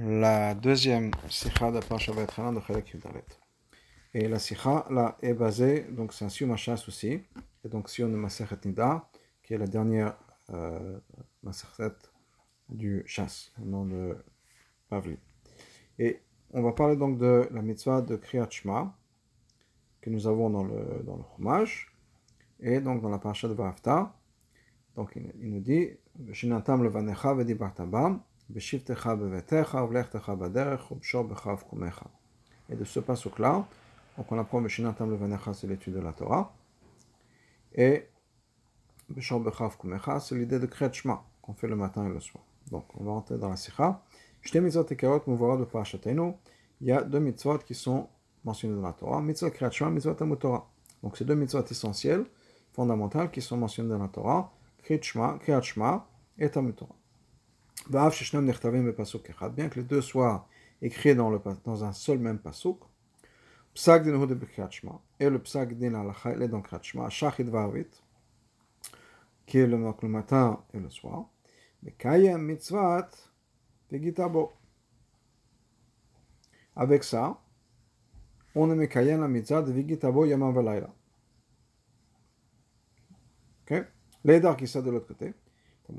la deuxième sikha de Parsha de Chalek Yudalet. Et la sikha là est basée, donc c'est un Siyum Hashas aussi, et donc Siyum de Masechet Nida, qui est la dernière euh, Masechet du Chas, le nom de Pavli. Et on va parler donc de la mitzvah de Kriyat Shema, que nous avons dans le, dans le Chumash, et donc dans la Parsha de. Donc il, nous dit, et de ce donc on apprend Beshinatam Levanecha, c'est l'étude de la Torah. Et Beshor Bechav Kumecha, c'est l'idée de Kriyat Shema, qu'on fait le matin et le soir. Donc on va entrer dans la Sikha. De. Il y a deux mitzvot qui sont mentionnés dans la Torah. Mitzvot Kriyat Shema, mitzvot Amut Torah. Donc c'est deux mitzvot essentielles, fondamentales, qui sont mentionnées dans la Torah. Kriyat Shema et Amut Torah bien que les deux soient écrits dans, le, dans un seul même pasuk, psak din de Shema, et le psak din alacha, est dans Shema, shachit varvit, qui est le, le matin et le soir, mais kayem mitzvat vegitabo. Avec ça, on est mekayem la mitzvah de vegitabo yaman valayla. Ok? L'édar qui sont de l'autre côté,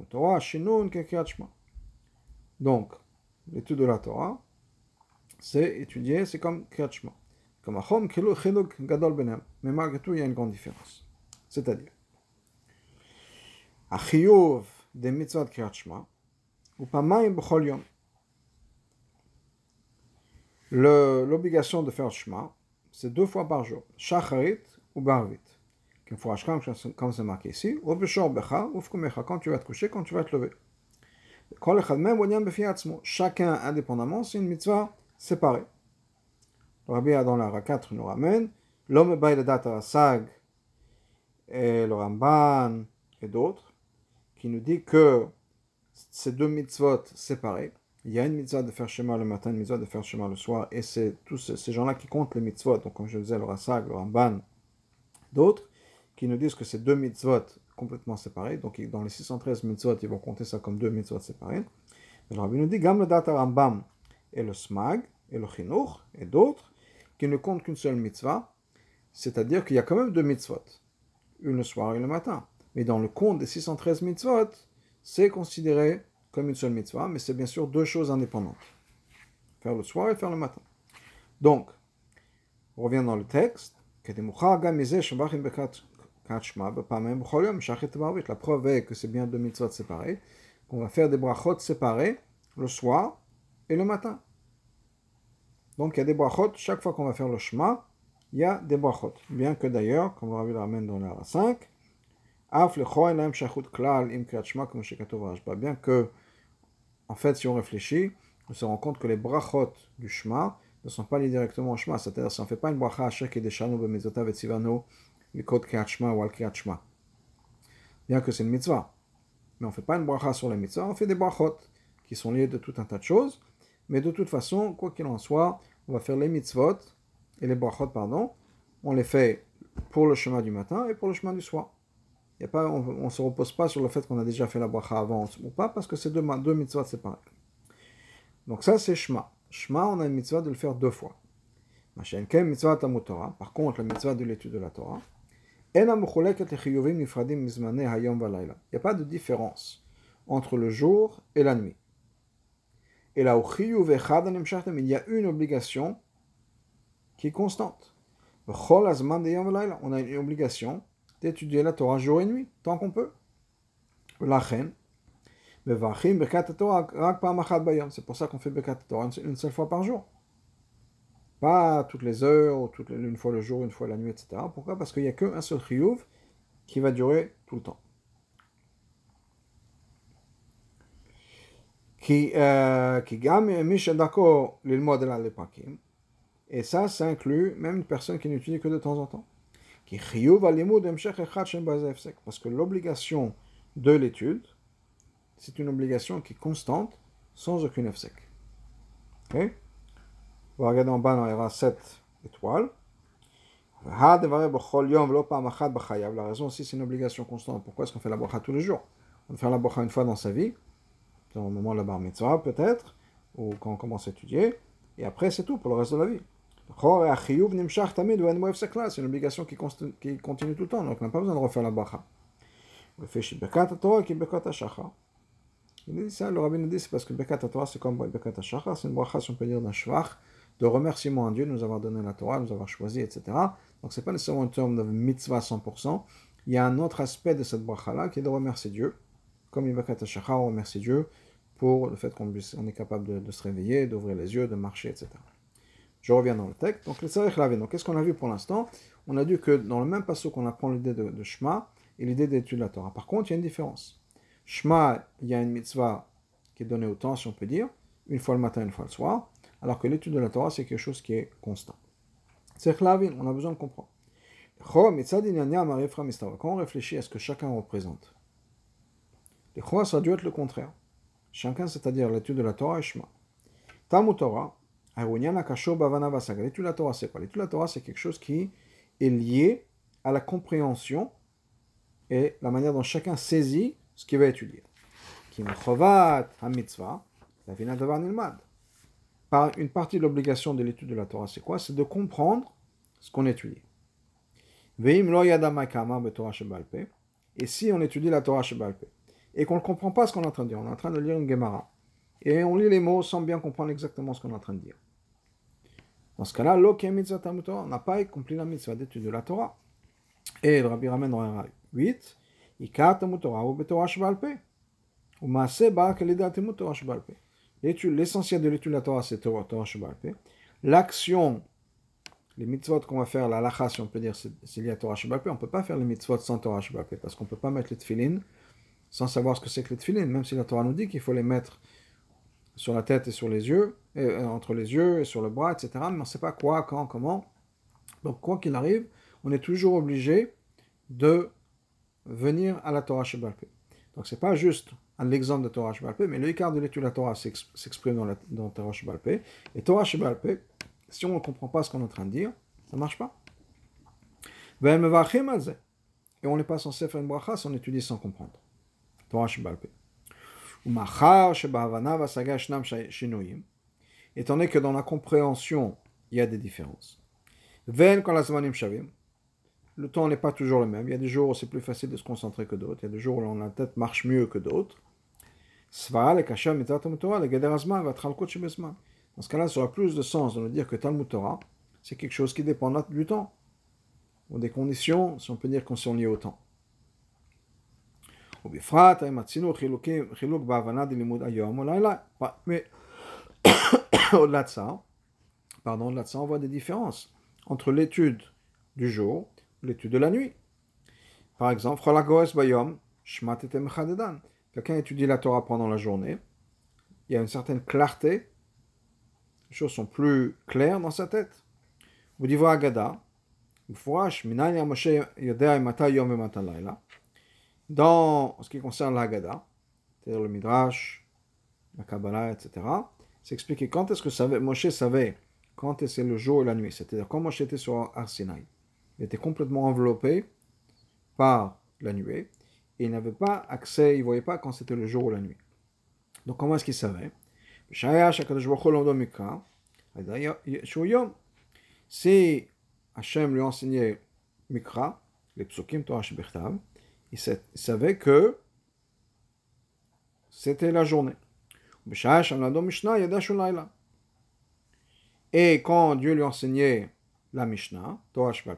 Torah, shinun kekiat shema. Donc, l'étude de la Torah, c'est étudier, c'est comme Kriyat Comme Achom, Chiluk Gadol Benem. Mais malgré tout, il y a une grande différence. C'est-à-dire, Achiyuv des mitzvot Kriyat Shema, ou Pamaim B'chol Yom. L'obligation de faire Shema, c'est deux fois par jour, Shacharit ou Barvit. Comme c'est marqué ici, ou B'shor Becha, ou Fkumecha, quand tu vas te coucher, quand tu vas te lever. Chacun indépendamment, c'est une mitzvah séparée. Le Rabbi dans la 4 nous ramène. L'homme Baïladat Sag et le Ramban et d'autres qui nous dit que ces deux mitzvot séparés, il y a une mitzvah de faire Shema le matin, une mitzvah de faire Shema le soir, et c'est tous ces gens-là qui comptent les mitzvot, donc comme je disais, le Rasag, le Ramban, d'autres, qui nous disent que ces deux mitzvot complètement séparés. Donc, dans les 613 mitzvot, ils vont compter ça comme deux mitzvot séparés. Mais le rabbi nous dit, Gam le data Rambam et le smag, et le chinuch, et d'autres, qui ne comptent qu'une seule mitzvah, c'est-à-dire qu'il y a quand même deux mitzvot, une le soir et le matin. Mais dans le compte des 613 mitzvot, c'est considéré comme une seule mitzvah, mais c'est bien sûr deux choses indépendantes. Faire le soir et faire le matin. Donc, on revient dans le texte. La preuve est que c'est bien deux mitzvot séparés, qu'on va faire des brachot séparés le soir et le matin. Donc il y a des brachot, chaque fois qu'on va faire le Shema, il y a des brachot. Bien que d'ailleurs, comme on vu la ramène dans la 5, bien que, en fait, si on réfléchit, on se rend compte que les brachot du Shema ne sont pas liés directement au Shema. C'est-à-dire, si on ne fait pas une bracha à chaque et des codes Kriyat ou Al Shema. Bien que c'est une mitzvah. Mais on ne fait pas une bracha sur les mitzvahs, on fait des brachot qui sont liés de tout un tas de choses. Mais de toute façon, quoi qu'il en soit, on va faire les mitzvot et les brachot, pardon. On les fait pour le chemin du matin et pour le chemin du soir. Y a pas, on ne se repose pas sur le fait qu'on a déjà fait la bracha avant ou pas, parce que c'est deux, deux mitzvot séparés. Donc ça, c'est Shema. Shema, on a une mitzvah de le faire deux fois. Par contre, la mitzvah de l'étude de la Torah, il n'y a pas de différence entre le jour et la nuit. Et là, il y a une obligation qui est constante. On a une obligation d'étudier la Torah jour et nuit, tant qu'on peut. C'est pour ça qu'on fait Bekat Torah une seule fois par jour. Pas toutes les heures, ou une fois le jour, une fois la nuit, etc. Pourquoi? Parce qu'il n'y a qu'un seul chiyuv qui va durer tout le temps. Qui, euh, qui et ça, ça inclut même une personne qui n'utilise que de temps en temps. Parce que l'obligation de l'étude, c'est une obligation qui est constante, sans aucune efsek. Okay? On va regarder en bas dans les 7 étoiles. La raison aussi, c'est une obligation constante. Pourquoi est-ce qu'on fait la bracha tous les jours On fait la bracha une fois dans sa vie, dans le moment de la bar mitzvah peut-être, ou quand on commence à étudier, et après c'est tout pour le reste de la vie. C'est une obligation qui, qui continue tout le temps, donc on n'a pas besoin de refaire la bracha. Il dit ça, le rabbin nous dit, c'est parce que Bekat Torah, c'est comme Bekat HaShachar, c'est une bracha, si on peut dire, d'un shvach, de remerciement à Dieu de nous avoir donné la Torah, de nous avoir choisi, etc. Donc c'est pas nécessairement un terme de mitzvah 100%, il y a un autre aspect de cette bracha-là qui est de remercier Dieu, comme Bekat HaShachar, on remercie Dieu pour le fait qu'on est capable de, se réveiller, d'ouvrir les yeux, de marcher, etc. Je reviens dans le texte. Donc, le. Donc, qu'est-ce qu'on a vu pour l'instant? On a vu que dans le même passage qu'on apprend l'idée de, de Shema et l'idée d'étude de la Torah. Par contre, il y a une différence. Shema, il y a une mitzvah qui est donnée au temps, si on peut dire, une fois le matin, une fois le soir, alors que l'étude de la Torah, c'est quelque chose qui est constant. C'est on a besoin de comprendre. Quand on réfléchit à ce que chacun représente, les ça doit être le contraire. Chacun, c'est-à-dire l'étude de la Torah et Shema. Talmud Torah, l'étude de la Torah, c'est quoi? L'étude de la Torah, c'est quelque chose qui est lié à la compréhension et la manière dont chacun saisit ce qu'il va étudier. Qui la Une partie de l'obligation de l'étude de la Torah, c'est quoi? C'est de comprendre ce qu'on étudie. Et si on étudie la Torah Shebalpe, et qu'on ne comprend pas ce qu'on est en train de dire. On est en train de lire une Gemara. Et on lit les mots sans bien comprendre exactement ce qu'on est en train de dire. Dans ce cas-là, on n'a pas accompli la mitzvah d'étude de la Torah. Et le Rabbi ramène dans un 8, L'essentiel de l'étude de la Torah, c'est Torah Shebalpe. L'action, les mitzvot qu'on va faire, la lacha, si on peut dire, c'est lié à Torah Shebalpe. On ne peut pas faire les mitzvot sans Torah Shebalpe parce qu'on ne peut pas mettre les tefillin sans savoir ce que c'est que les tefillin, même si la Torah nous dit qu'il faut les mettre sur la tête et sur les yeux, euh, entre les yeux et sur le bras, etc. Mais on ne sait pas quoi, quand, comment. Donc, quoi qu'il arrive, on est toujours obligé de venir à la Torah Shebalpe. Donc, ce n'est pas juste un exemple de Torah Shebalpe, mais le écart de l'étude de la Torah s'exprime dans, Torah Shebalpe. Et Torah Shebalpe, si on ne comprend pas ce qu'on est en train de dire, ça ne marche pas. Et on n'est pas censé faire une bracha si on étudie sans comprendre. Torah Shebalpe. Étant donné que dans la compréhension, il y a des différences. Le temps n'est pas toujours le même. Il y a des jours où c'est plus facile de se concentrer que d'autres. Il y a des jours où la tête marche mieux que d'autres. Dans ce cas-là, ça aura plus de sens de nous dire que Talmud Torah, c'est quelque chose qui dépend du temps, ou des conditions, si on peut dire qu'on sont liées au temps. Mais au-delà de ça, pardon, au-delà de ça, on voit des différences entre l'étude du jour et l'étude de la nuit. Par exemple, quelqu'un étudie la Torah pendant la journée, il y a une certaine clarté, les choses sont plus claires dans sa tête. Vous dites Agada, dans ce qui concerne l'Agada, c'est-à-dire le Midrash, la Kabbalah, etc., c'est expliqué quand est-ce que savait, Moshe savait quand est-ce le jour et la nuit. C'est-à-dire quand Moshe était sur Arsinaï, il était complètement enveloppé par la nuée et il n'avait pas accès, il ne voyait pas quand c'était le jour ou la nuit. Donc comment est-ce qu'il savait Si Hachem lui enseignait Mikra, les psukim Torah il savait que c'était la journée. Et quand Dieu lui enseignait la Mishnah,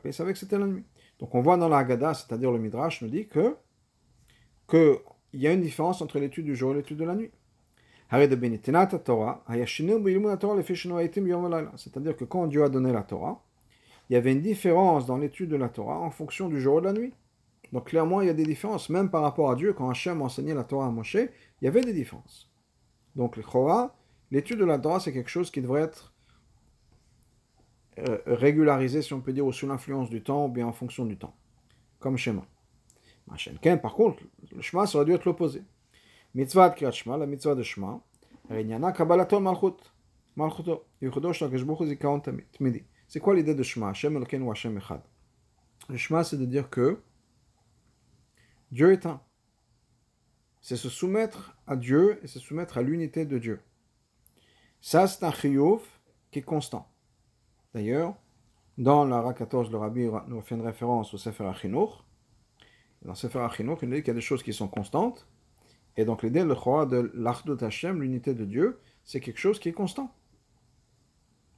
il savait que c'était la nuit. Donc on voit dans la Haggadah, c'est-à-dire le Midrash, nous dit que qu'il y a une différence entre l'étude du jour et l'étude de la nuit. C'est-à-dire que quand Dieu a donné la Torah, il y avait une différence dans l'étude de la Torah en fonction du jour et de la nuit. Donc clairement, il y a des différences, même par rapport à Dieu, quand Hachem enseignait la Torah à Moshe, il y avait des différences. Donc l'étude de la Torah, c'est quelque chose qui devrait être euh, régularisé, si on peut dire, ou sous l'influence du temps, ou bien en fonction du temps, comme schéma. Par contre, le Shema, ça aurait dû être l'opposé. Mitzvah de Kriyat Shema, la mitzvah de Shema, Malchut. Malchuto. C'est quoi l'idée de Shema Hashem Elokeinu Hashem Echad. Le Shema, c'est de dire que Dieu est un. C'est se soumettre à Dieu et se soumettre à l'unité de Dieu. Ça, c'est un chiyuv qui est constant. D'ailleurs, dans la 14, le rabbi nous fait une référence au Sefer Achinour. Dans Sefer Achinour, il nous dit qu'il y a des choses qui sont constantes. Et donc l'idée, le de l'Achdut Hashem, l'unité de Dieu, c'est quelque chose qui est constant.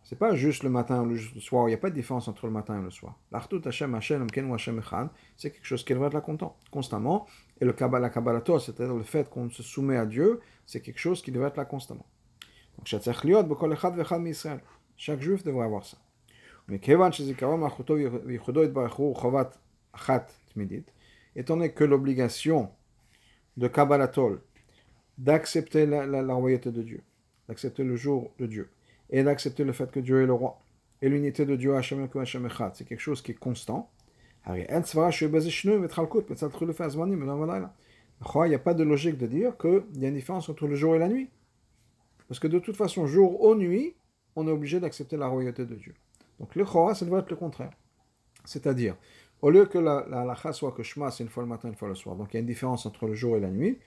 C'est pas juste le matin ou le soir, il n'y a pas de différence entre le matin et le soir. L'Achdut Hashem, Hashem, Hashem Echad, c'est quelque chose qui devrait être là constamment. Et le Kabbalah, Kabbalah c'est-à-dire le fait qu'on se soumet à Dieu, c'est quelque chose qui devrait être là constamment. Donc, chaque juif devrait avoir ça. Étant donné que l'obligation de Kabbalatol d'accepter la, royauté de Dieu, d'accepter le jour de Dieu, et d'accepter le fait que Dieu est le roi, et l'unité de Dieu, c'est quelque chose qui est constant. Il n'y a pas de logique de dire qu'il y a une différence entre le jour et la nuit. Parce que de toute façon, jour ou nuit, on est obligé d'accepter la royauté de Dieu. Donc le Chora, ça doit être le contraire. C'est-à-dire, au lieu que la, la soit que Shema, c'est une fois le matin, une fois le soir. Donc il y a une différence entre le jour et la nuit.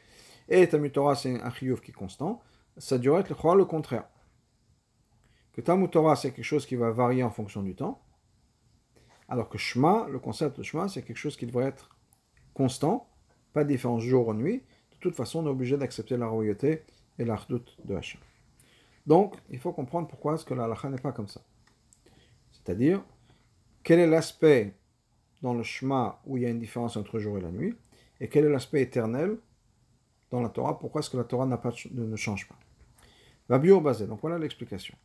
Et Tamut Torah, c'est un chiyuv qui est constant. Ça doit être le contraire. Que Tamut Torah, c'est quelque chose qui va varier en fonction du temps. Alors que Shema, le concept de Shema, c'est quelque chose qui devrait être constant, pas de différence jour ou nuit. De toute façon, on est obligé d'accepter la royauté et l'ardoute de Hachem. Donc, il faut comprendre pourquoi est-ce que la n'est pas comme ça. C'est-à-dire, quel est l'aspect dans le Shema où il y a une différence entre le jour et la nuit, et quel est l'aspect éternel dans la Torah, pourquoi est-ce que la Torah ne change pas? Basé, donc voilà l'explication.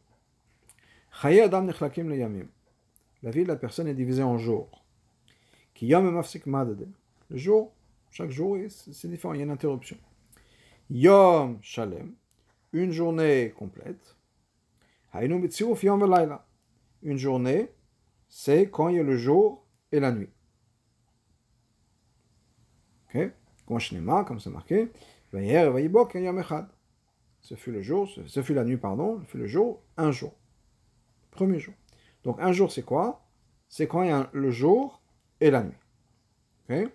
La vie de la personne est divisée en jours. Le jour, chaque jour, c'est différent, il y a une interruption. Une journée complète. Une journée, c'est quand il y a le jour et la nuit. Ok? Comme c'est marqué, ce fut le jour, ce fut la nuit, pardon, ce fut le jour, un jour. Premier jour. Donc un jour, c'est quoi? C'est quand il y a le jour et la nuit. Ok?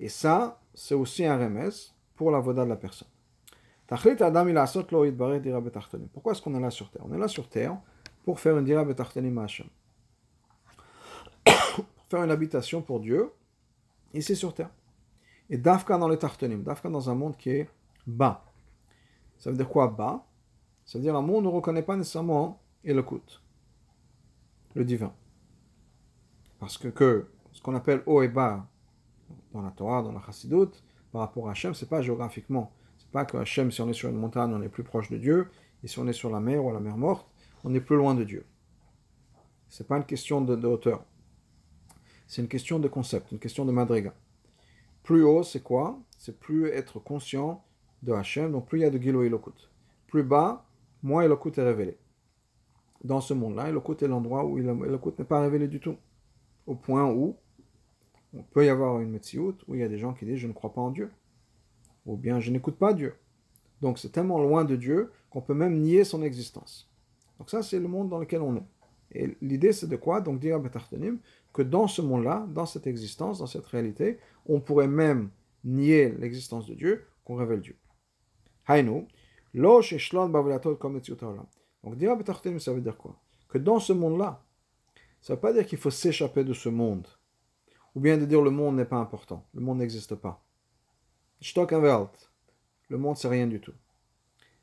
Et ça, c'est aussi un remès pour la voda de la personne. Pourquoi est-ce qu'on est là sur terre? On est là sur terre pour faire une dira pour faire une habitation pour Dieu, ici sur terre. Et dafka dans les tartanim, dafka dans un monde qui est bas. Ça veut dire quoi bas? Ça veut dire un monde ne reconnaît pas nécessairement Elokut, le divin. Parce que, ce qu'on appelle haut et bas dans la Torah, dans la Chassidut, par rapport à Hachem, c'est pas géographiquement. C'est pas que Hachem, si on est sur une montagne, on est plus proche de Dieu, et si on est sur la mer ou la mer morte, on est plus loin de Dieu. C'est pas une question de, hauteur. C'est une question de concept, une question de madriga. Plus haut, c'est quoi? C'est plus être conscient de Hachem, donc plus il y a de Gilo Elokut. Plus bas, moins Elokut est révélé. Dans ce monde-là, Elokut est l'endroit où Elokut n'est pas révélé du tout. Au point où on peut y avoir une Metsiout où il y a des gens qui disent je ne crois pas en Dieu. Ou bien je n'écoute pas Dieu. Donc c'est tellement loin de Dieu qu'on peut même nier son existence. Donc ça c'est le monde dans lequel on est. Et l'idée c'est de quoi? Donc dire que dans ce monde-là, dans cette existence, dans cette réalité, on pourrait même nier l'existence de Dieu, qu'on révèle Dieu. Hainu, Donc dire ça veut dire quoi? Que dans ce monde-là, ça ne veut pas dire qu'il faut s'échapper de ce monde ou bien de dire le monde n'est pas important, le monde n'existe pas. Welt, le monde c'est rien du tout.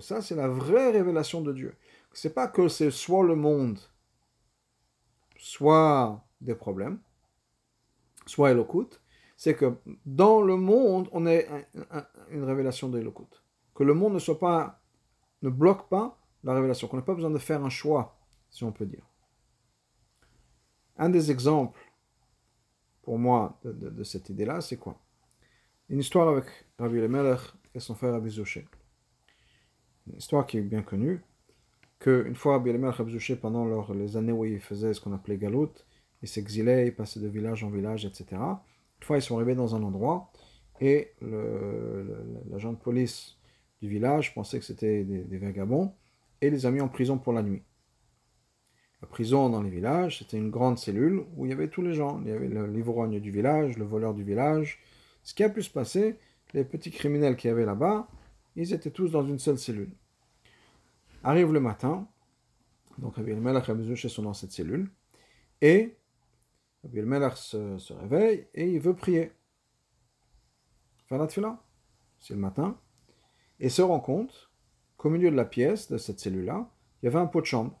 Ça, c'est la vraie révélation de Dieu. C'est pas que c'est soit le monde, soit des problèmes, soit Elokut. C'est que dans le monde, on est une révélation de Que le monde ne soit pas, ne bloque pas la révélation. Qu'on n'ait pas besoin de faire un choix, si on peut dire. Un des exemples pour moi de, cette idée-là, c'est quoi? Une histoire avec Rabbi Lemelech et son frère Abizouché. Une histoire qui est bien connue, qu'une fois Rabbi Abizouché, pendant les années où il faisait ce qu'on appelait Galout, il s'exilait, il passait de village en village, etc. Une fois, ils sont arrivés dans un endroit et l'agent de police du village pensait que c'était des, vagabonds et les a mis en prison pour la nuit. La prison dans les villages, c'était une grande cellule où il y avait tous les gens. Il y avait l'ivrogne du village, le voleur du village. Ce qui a pu se passer, les petits criminels qui y avait là-bas, ils étaient tous dans une seule cellule. Arrive le matin, donc Rabbi Melech et sont dans cette cellule, et Rabbi Melech se, se, réveille et il veut prier. Faire la c'est le matin, et se rend compte qu'au milieu de la pièce, de cette cellule-là, il y avait un pot de chambre.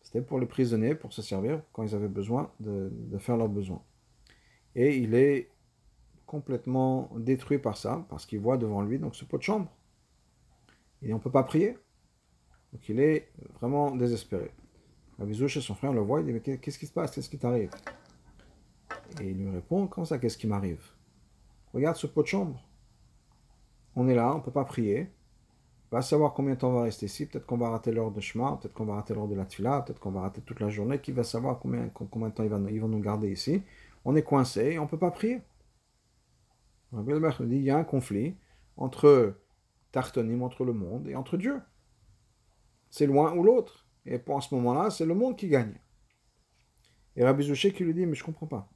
C'était pour les prisonniers, pour se servir quand ils avaient besoin de, de faire leurs besoins. Et il est complètement détruit par ça, parce qu'il voit devant lui donc ce pot de chambre. Et on ne peut pas prier. Donc il est vraiment désespéré. Abizou chez son frère le voit, il dit Mais qu'est-ce qui se passe? Qu'est-ce qui t'arrive? Et il lui répond Comment ça, qu'est-ce qui m'arrive? Regarde ce pot de chambre. On est là, on ne peut pas prier. Va savoir combien de temps on va rester ici. Peut-être qu'on va rater l'heure de chemin, peut-être qu'on va rater l'heure de la tfila, peut-être qu'on va rater toute la journée. Qui va savoir combien, combien de temps ils vont, ils vont nous garder ici? On est coincé et on ne peut pas prier. Rabbi dit il y a un conflit entre Tartonim, entre le monde et entre Dieu. C'est l'un ou l'autre. Et pour ce moment-là, c'est le monde qui gagne. Et Rabbi Zouché qui lui dit, mais je ne comprends pas.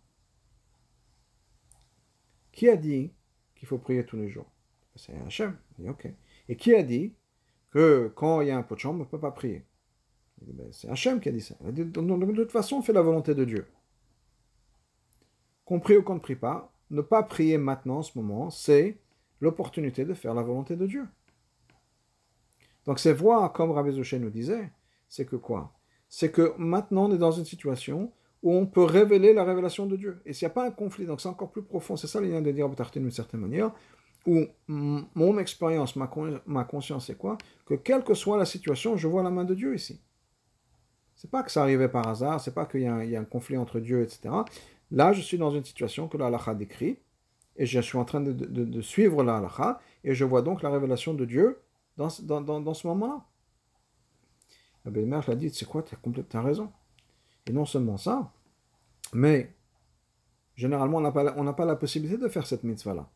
Qui a dit qu'il faut prier tous les jours? C'est Hachem. Il dit, ok. Et qui a dit que quand il y a un pot de chambre, on ne peut pas prier? Ben, C'est Hachem qui a dit ça. de toute façon, on fait la volonté de Dieu. Qu'on prie ou qu'on ne prie pas, ne pas prier maintenant, en ce moment, c'est l'opportunité de faire la volonté de Dieu. Donc c'est voir, comme Rabbi Zouché nous disait, c'est que quoi? C'est que maintenant on est dans une situation où on peut révéler la révélation de Dieu. Et s'il n'y a pas un conflit, donc c'est encore plus profond, c'est ça l'idée de dire d'une certaine manière, où mon expérience, ma, conscience, c'est quoi? Que quelle que soit la situation, je vois la main de Dieu ici. C'est pas que ça arrivait par hasard, c'est pas qu'il y, a un conflit entre Dieu, etc. Là, je suis dans une situation que la halakha décrit, et je suis en train de, suivre la halakha, et je vois donc la révélation de Dieu dans, dans, ce moment-là. La belle-mère l'a dit, c'est quoi, tu as, raison. Et non seulement ça, mais généralement, on n'a pas, pas la possibilité de faire cette mitzvah-là.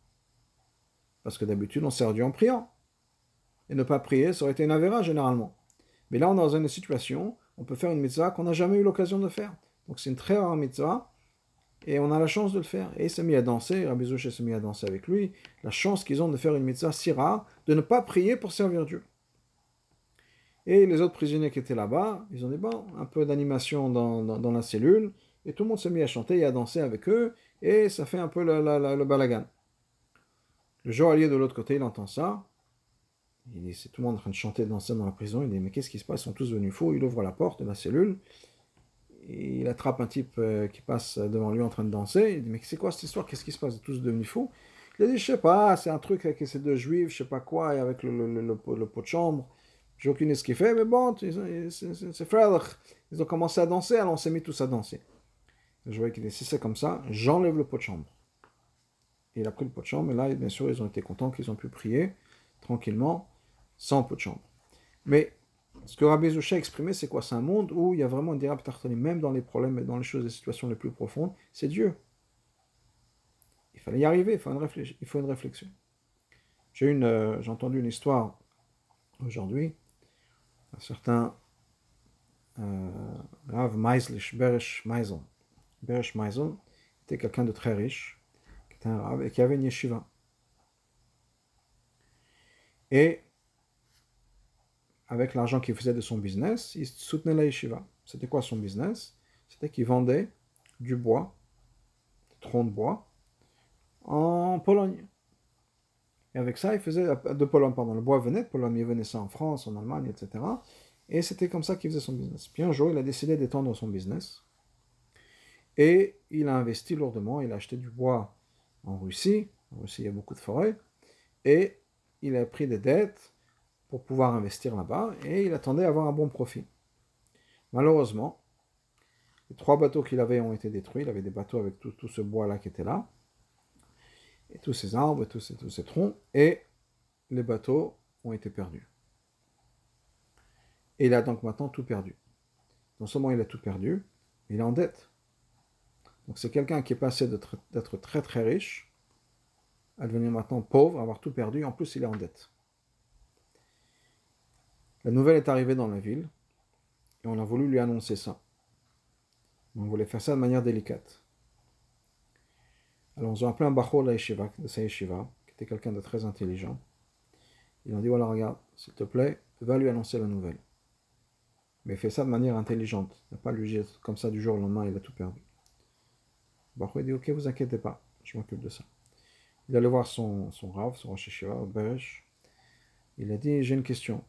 Parce que d'habitude, on sert Dieu en priant. Et ne pas prier, ça aurait été une avéra généralement. Mais là, on est dans une situation, on peut faire une mitzvah qu'on n'a jamais eu l'occasion de faire. Donc c'est une très rare mitzvah, et on a la chance de le faire. Et il s'est mis à danser, Rabbi s'est mis à danser avec lui. La chance qu'ils ont de faire une mitzvah si rare, de ne pas prier pour servir Dieu. Et les autres prisonniers qui étaient là-bas, ils ont dit, bon, un peu d'animation dans, dans, la cellule, et tout le monde s'est mis à chanter et à danser avec eux, et ça fait un peu le balagan. Le joaillier de l'autre côté, il entend ça, il dit, c'est tout le monde en train de chanter, de danser dans la prison, il dit, mais qu'est-ce qui se passe? Ils sont tous venus fous, il ouvre la porte de la cellule, il attrape un type euh, qui passe devant lui en train de danser. Il dit Mais c'est quoi cette histoire? Qu'est-ce qui se passe? Ils sont tous devenus fous. Il a dit Je sais pas, c'est un truc avec ces deux juifs, je sais pas quoi, et avec le, le, le, pot de chambre. J'ai aucune idée ce qu'il fait, mais bon, c'est frère. Ils ont commencé à danser, alors on s'est mis tous à danser. Je voyais qu'il dit Si c'est comme ça, j'enlève le pot de chambre. Il a pris le pot de chambre, et là, bien sûr, ils ont été contents qu'ils ont pu prier tranquillement, sans pot de chambre. Mais ce que Rabbi Zoucha a exprimé, c'est quoi? C'est un monde où il y a vraiment une dérapte même dans les problèmes et dans les choses, les situations les plus profondes, c'est Dieu. Il fallait y arriver, il faut une, réflexion. J'ai une, euh, entendu une histoire aujourd'hui, un certain euh, Rav Meislich, Beresh Meisel. Beresh Meisel était quelqu'un de très riche, qui était un Rav et qui avait une yeshiva. Et avec l'argent qu'il faisait de son business, il soutenait la yeshiva. C'était quoi son business? C'était qu'il vendait du bois, des troncs de bois, en Pologne. Et avec ça, il faisait de Pologne, pardon, le bois venait de Pologne, il venait ça en France, en Allemagne, etc. Et c'était comme ça qu'il faisait son business. Puis un jour, il a décidé d'étendre son business. Et il a investi lourdement, il a acheté du bois en Russie. En Russie, il y a beaucoup de forêts. Et il a pris des dettes pour pouvoir investir là-bas et il attendait avoir un bon profit. Malheureusement, les trois bateaux qu'il avait ont été détruits. Il avait des bateaux avec tout, ce bois-là qui était là, et tous ces arbres, et tous ces, tous ces troncs, et les bateaux ont été perdus. Et il a donc maintenant tout perdu. Non seulement il a tout perdu, il est en dette. Donc c'est quelqu'un qui est passé d'être très très riche à devenir maintenant pauvre, avoir tout perdu, en plus il est en dette. La nouvelle est arrivée dans la ville, et on a voulu lui annoncer ça. On voulait faire ça de manière délicate. Alors, ils ont appelé un Bachor de sa yeshiva, qui était quelqu'un de très intelligent. Ils ont dit voilà, regarde, s'il te plaît, va lui annoncer la nouvelle. Mais fais ça de manière intelligente. Ne pas lui dire comme ça du jour au lendemain, il a tout perdu. Bachor dit ok, vous inquiétez pas, je m'occupe de ça. Il allait voir son, son Rav, son Rosh Yeshiva, Beresh. Il a dit j'ai une question.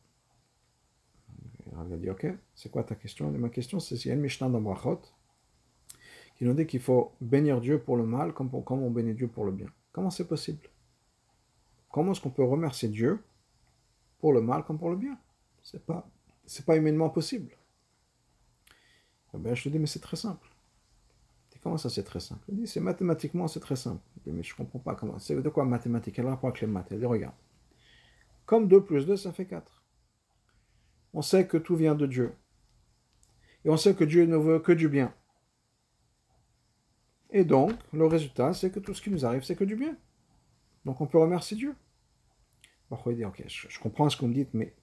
Il a dit ok, c'est quoi ta question? Ma question, c'est s'il y a une Mishnah dans Brachot qui nous dit qu'il faut bénir Dieu pour le mal comme, on bénit Dieu pour le bien. Comment c'est possible? Comment est-ce qu'on peut remercier Dieu pour le mal comme pour le bien? C'est pas, pas humainement possible. Eh ben, je te dis, mais c'est très simple. Comment ça, c'est très simple? Il dit, c'est mathématiquement, c'est très simple. mais je comprends pas comment. C'est de quoi mathématiques Quel rapport avec les maths? Il dit, regarde. Comme 2 plus 2, ça fait 4. On sait que tout vient de Dieu. Et on sait que Dieu ne veut que du bien. Et donc, le résultat, c'est que tout ce qui nous arrive, c'est que du bien. Donc on peut remercier Dieu. Parfois, il dit, ok, je, comprends ce que vous me dites, mais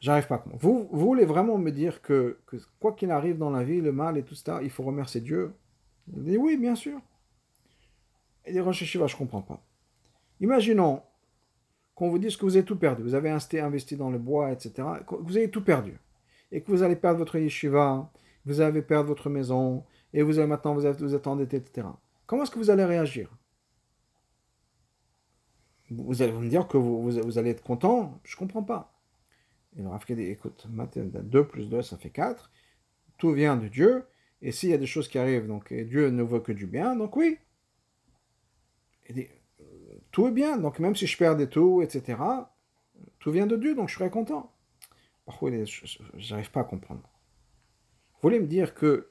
j'arrive pas à comprendre. Vous, voulez vraiment me dire que, quoi qu'il arrive dans la vie, le mal et tout ça, il faut remercier Dieu? Il dit, oui, bien sûr. Il dit, Rosh je comprends pas. Imaginons qu'on vous dise que vous avez tout perdu. Vous avez investi dans le bois, etc. Vous avez tout perdu. Et que vous allez perdre votre yeshiva, vous allez perdre votre maison, et vous avez maintenant vous êtes, endetté, etc. Comment est-ce que vous allez réagir? Vous allez me dire que vous, allez être content Je ne comprends pas. Et le Rav dit, écoute, 2 plus 2, ça fait 4. Tout vient de Dieu. Et s'il y a des choses qui arrivent, donc Dieu ne veut que du bien, donc oui. Il dit, tout est bien. Donc même si je perds des tout, etc., tout vient de Dieu, donc je serai content. Parfois, je n'arrive pas à comprendre. Vous voulez me dire que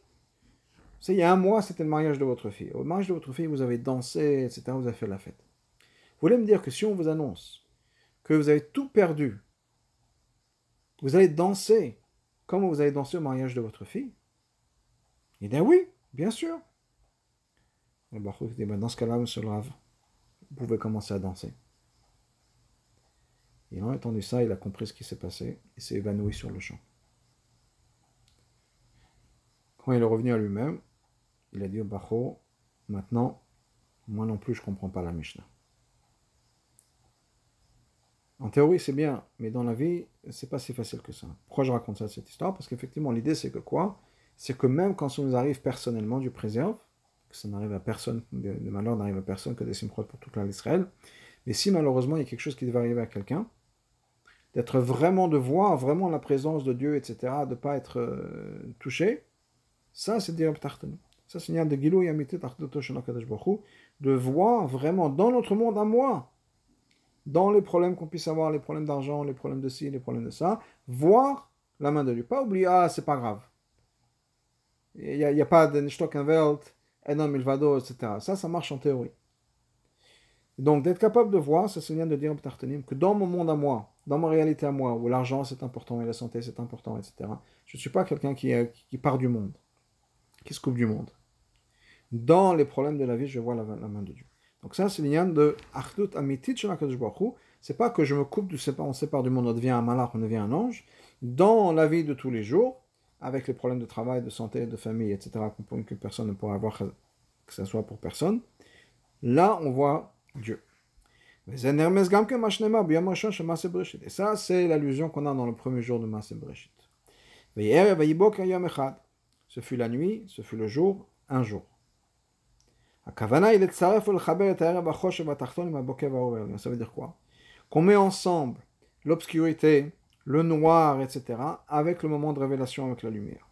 il y a un mois, c'était le mariage de votre fille. Au mariage de votre fille, vous avez dansé, etc., vous avez fait la fête. Vous voulez me dire que si on vous annonce que vous avez tout perdu, vous allez danser comme vous avez dansé au mariage de votre fille? Eh bien oui, bien sûr. Ben, dans ce cas-là, monsieur vous pouvez commencer à danser. Il a entendu ça, il a compris ce qui s'est passé, il s'est évanoui sur le champ. Quand il est revenu à lui-même, il a dit au Bacho, maintenant, moi non plus, je ne comprends pas la Mishnah. En théorie, c'est bien, mais dans la vie, c'est pas si facile que ça. Pourquoi je raconte ça, cette histoire? Parce qu'effectivement, l'idée, c'est que quoi? C'est que même quand ça nous arrive personnellement, Dieu préserve, ça n'arrive à personne, de, malheur n'arrive à personne, que des simchot pour toute l'Israël. Mais si malheureusement, il y a quelque chose qui devait arriver à quelqu'un, d'être vraiment, de voir vraiment la présence de Dieu, etc., de ne pas être euh, touché, ça, c'est dire ça, c'est de Gilou de voir vraiment dans notre monde à moi, dans les problèmes qu'on puisse avoir, les problèmes d'argent, les problèmes de ci, les problèmes de ça, voir la main de Dieu. Pas oublier, ah, c'est pas grave. Il n'y a, pas de Welt, Enam Ilvado, etc. Ça, ça marche en théorie. Donc, d'être capable de voir, ça, c'est de dire que dans mon monde à moi, dans ma réalité à moi, où l'argent c'est important et la santé c'est important, etc., je ne suis pas quelqu'un qui, qui part du monde, qui se coupe du monde dans les problèmes de la vie, je vois la, main de Dieu. Donc ça, c'est de Achdut Amitit C'est pas que je me coupe, du, on sépare du monde, on devient un malach, on devient un ange. Dans la vie de tous les jours, avec les problèmes de travail, de santé, de famille, etc., que personne ne pourra avoir, que ce soit pour personne, là, on voit Dieu. Et ça, c'est l'allusion qu'on a dans le premier jour de Maase Breshit. Ce fut la nuit, ce fut le jour, un jour. Ça veut dire quoi? Qu'on met ensemble l'obscurité, le noir, etc., avec le moment de révélation avec la lumière.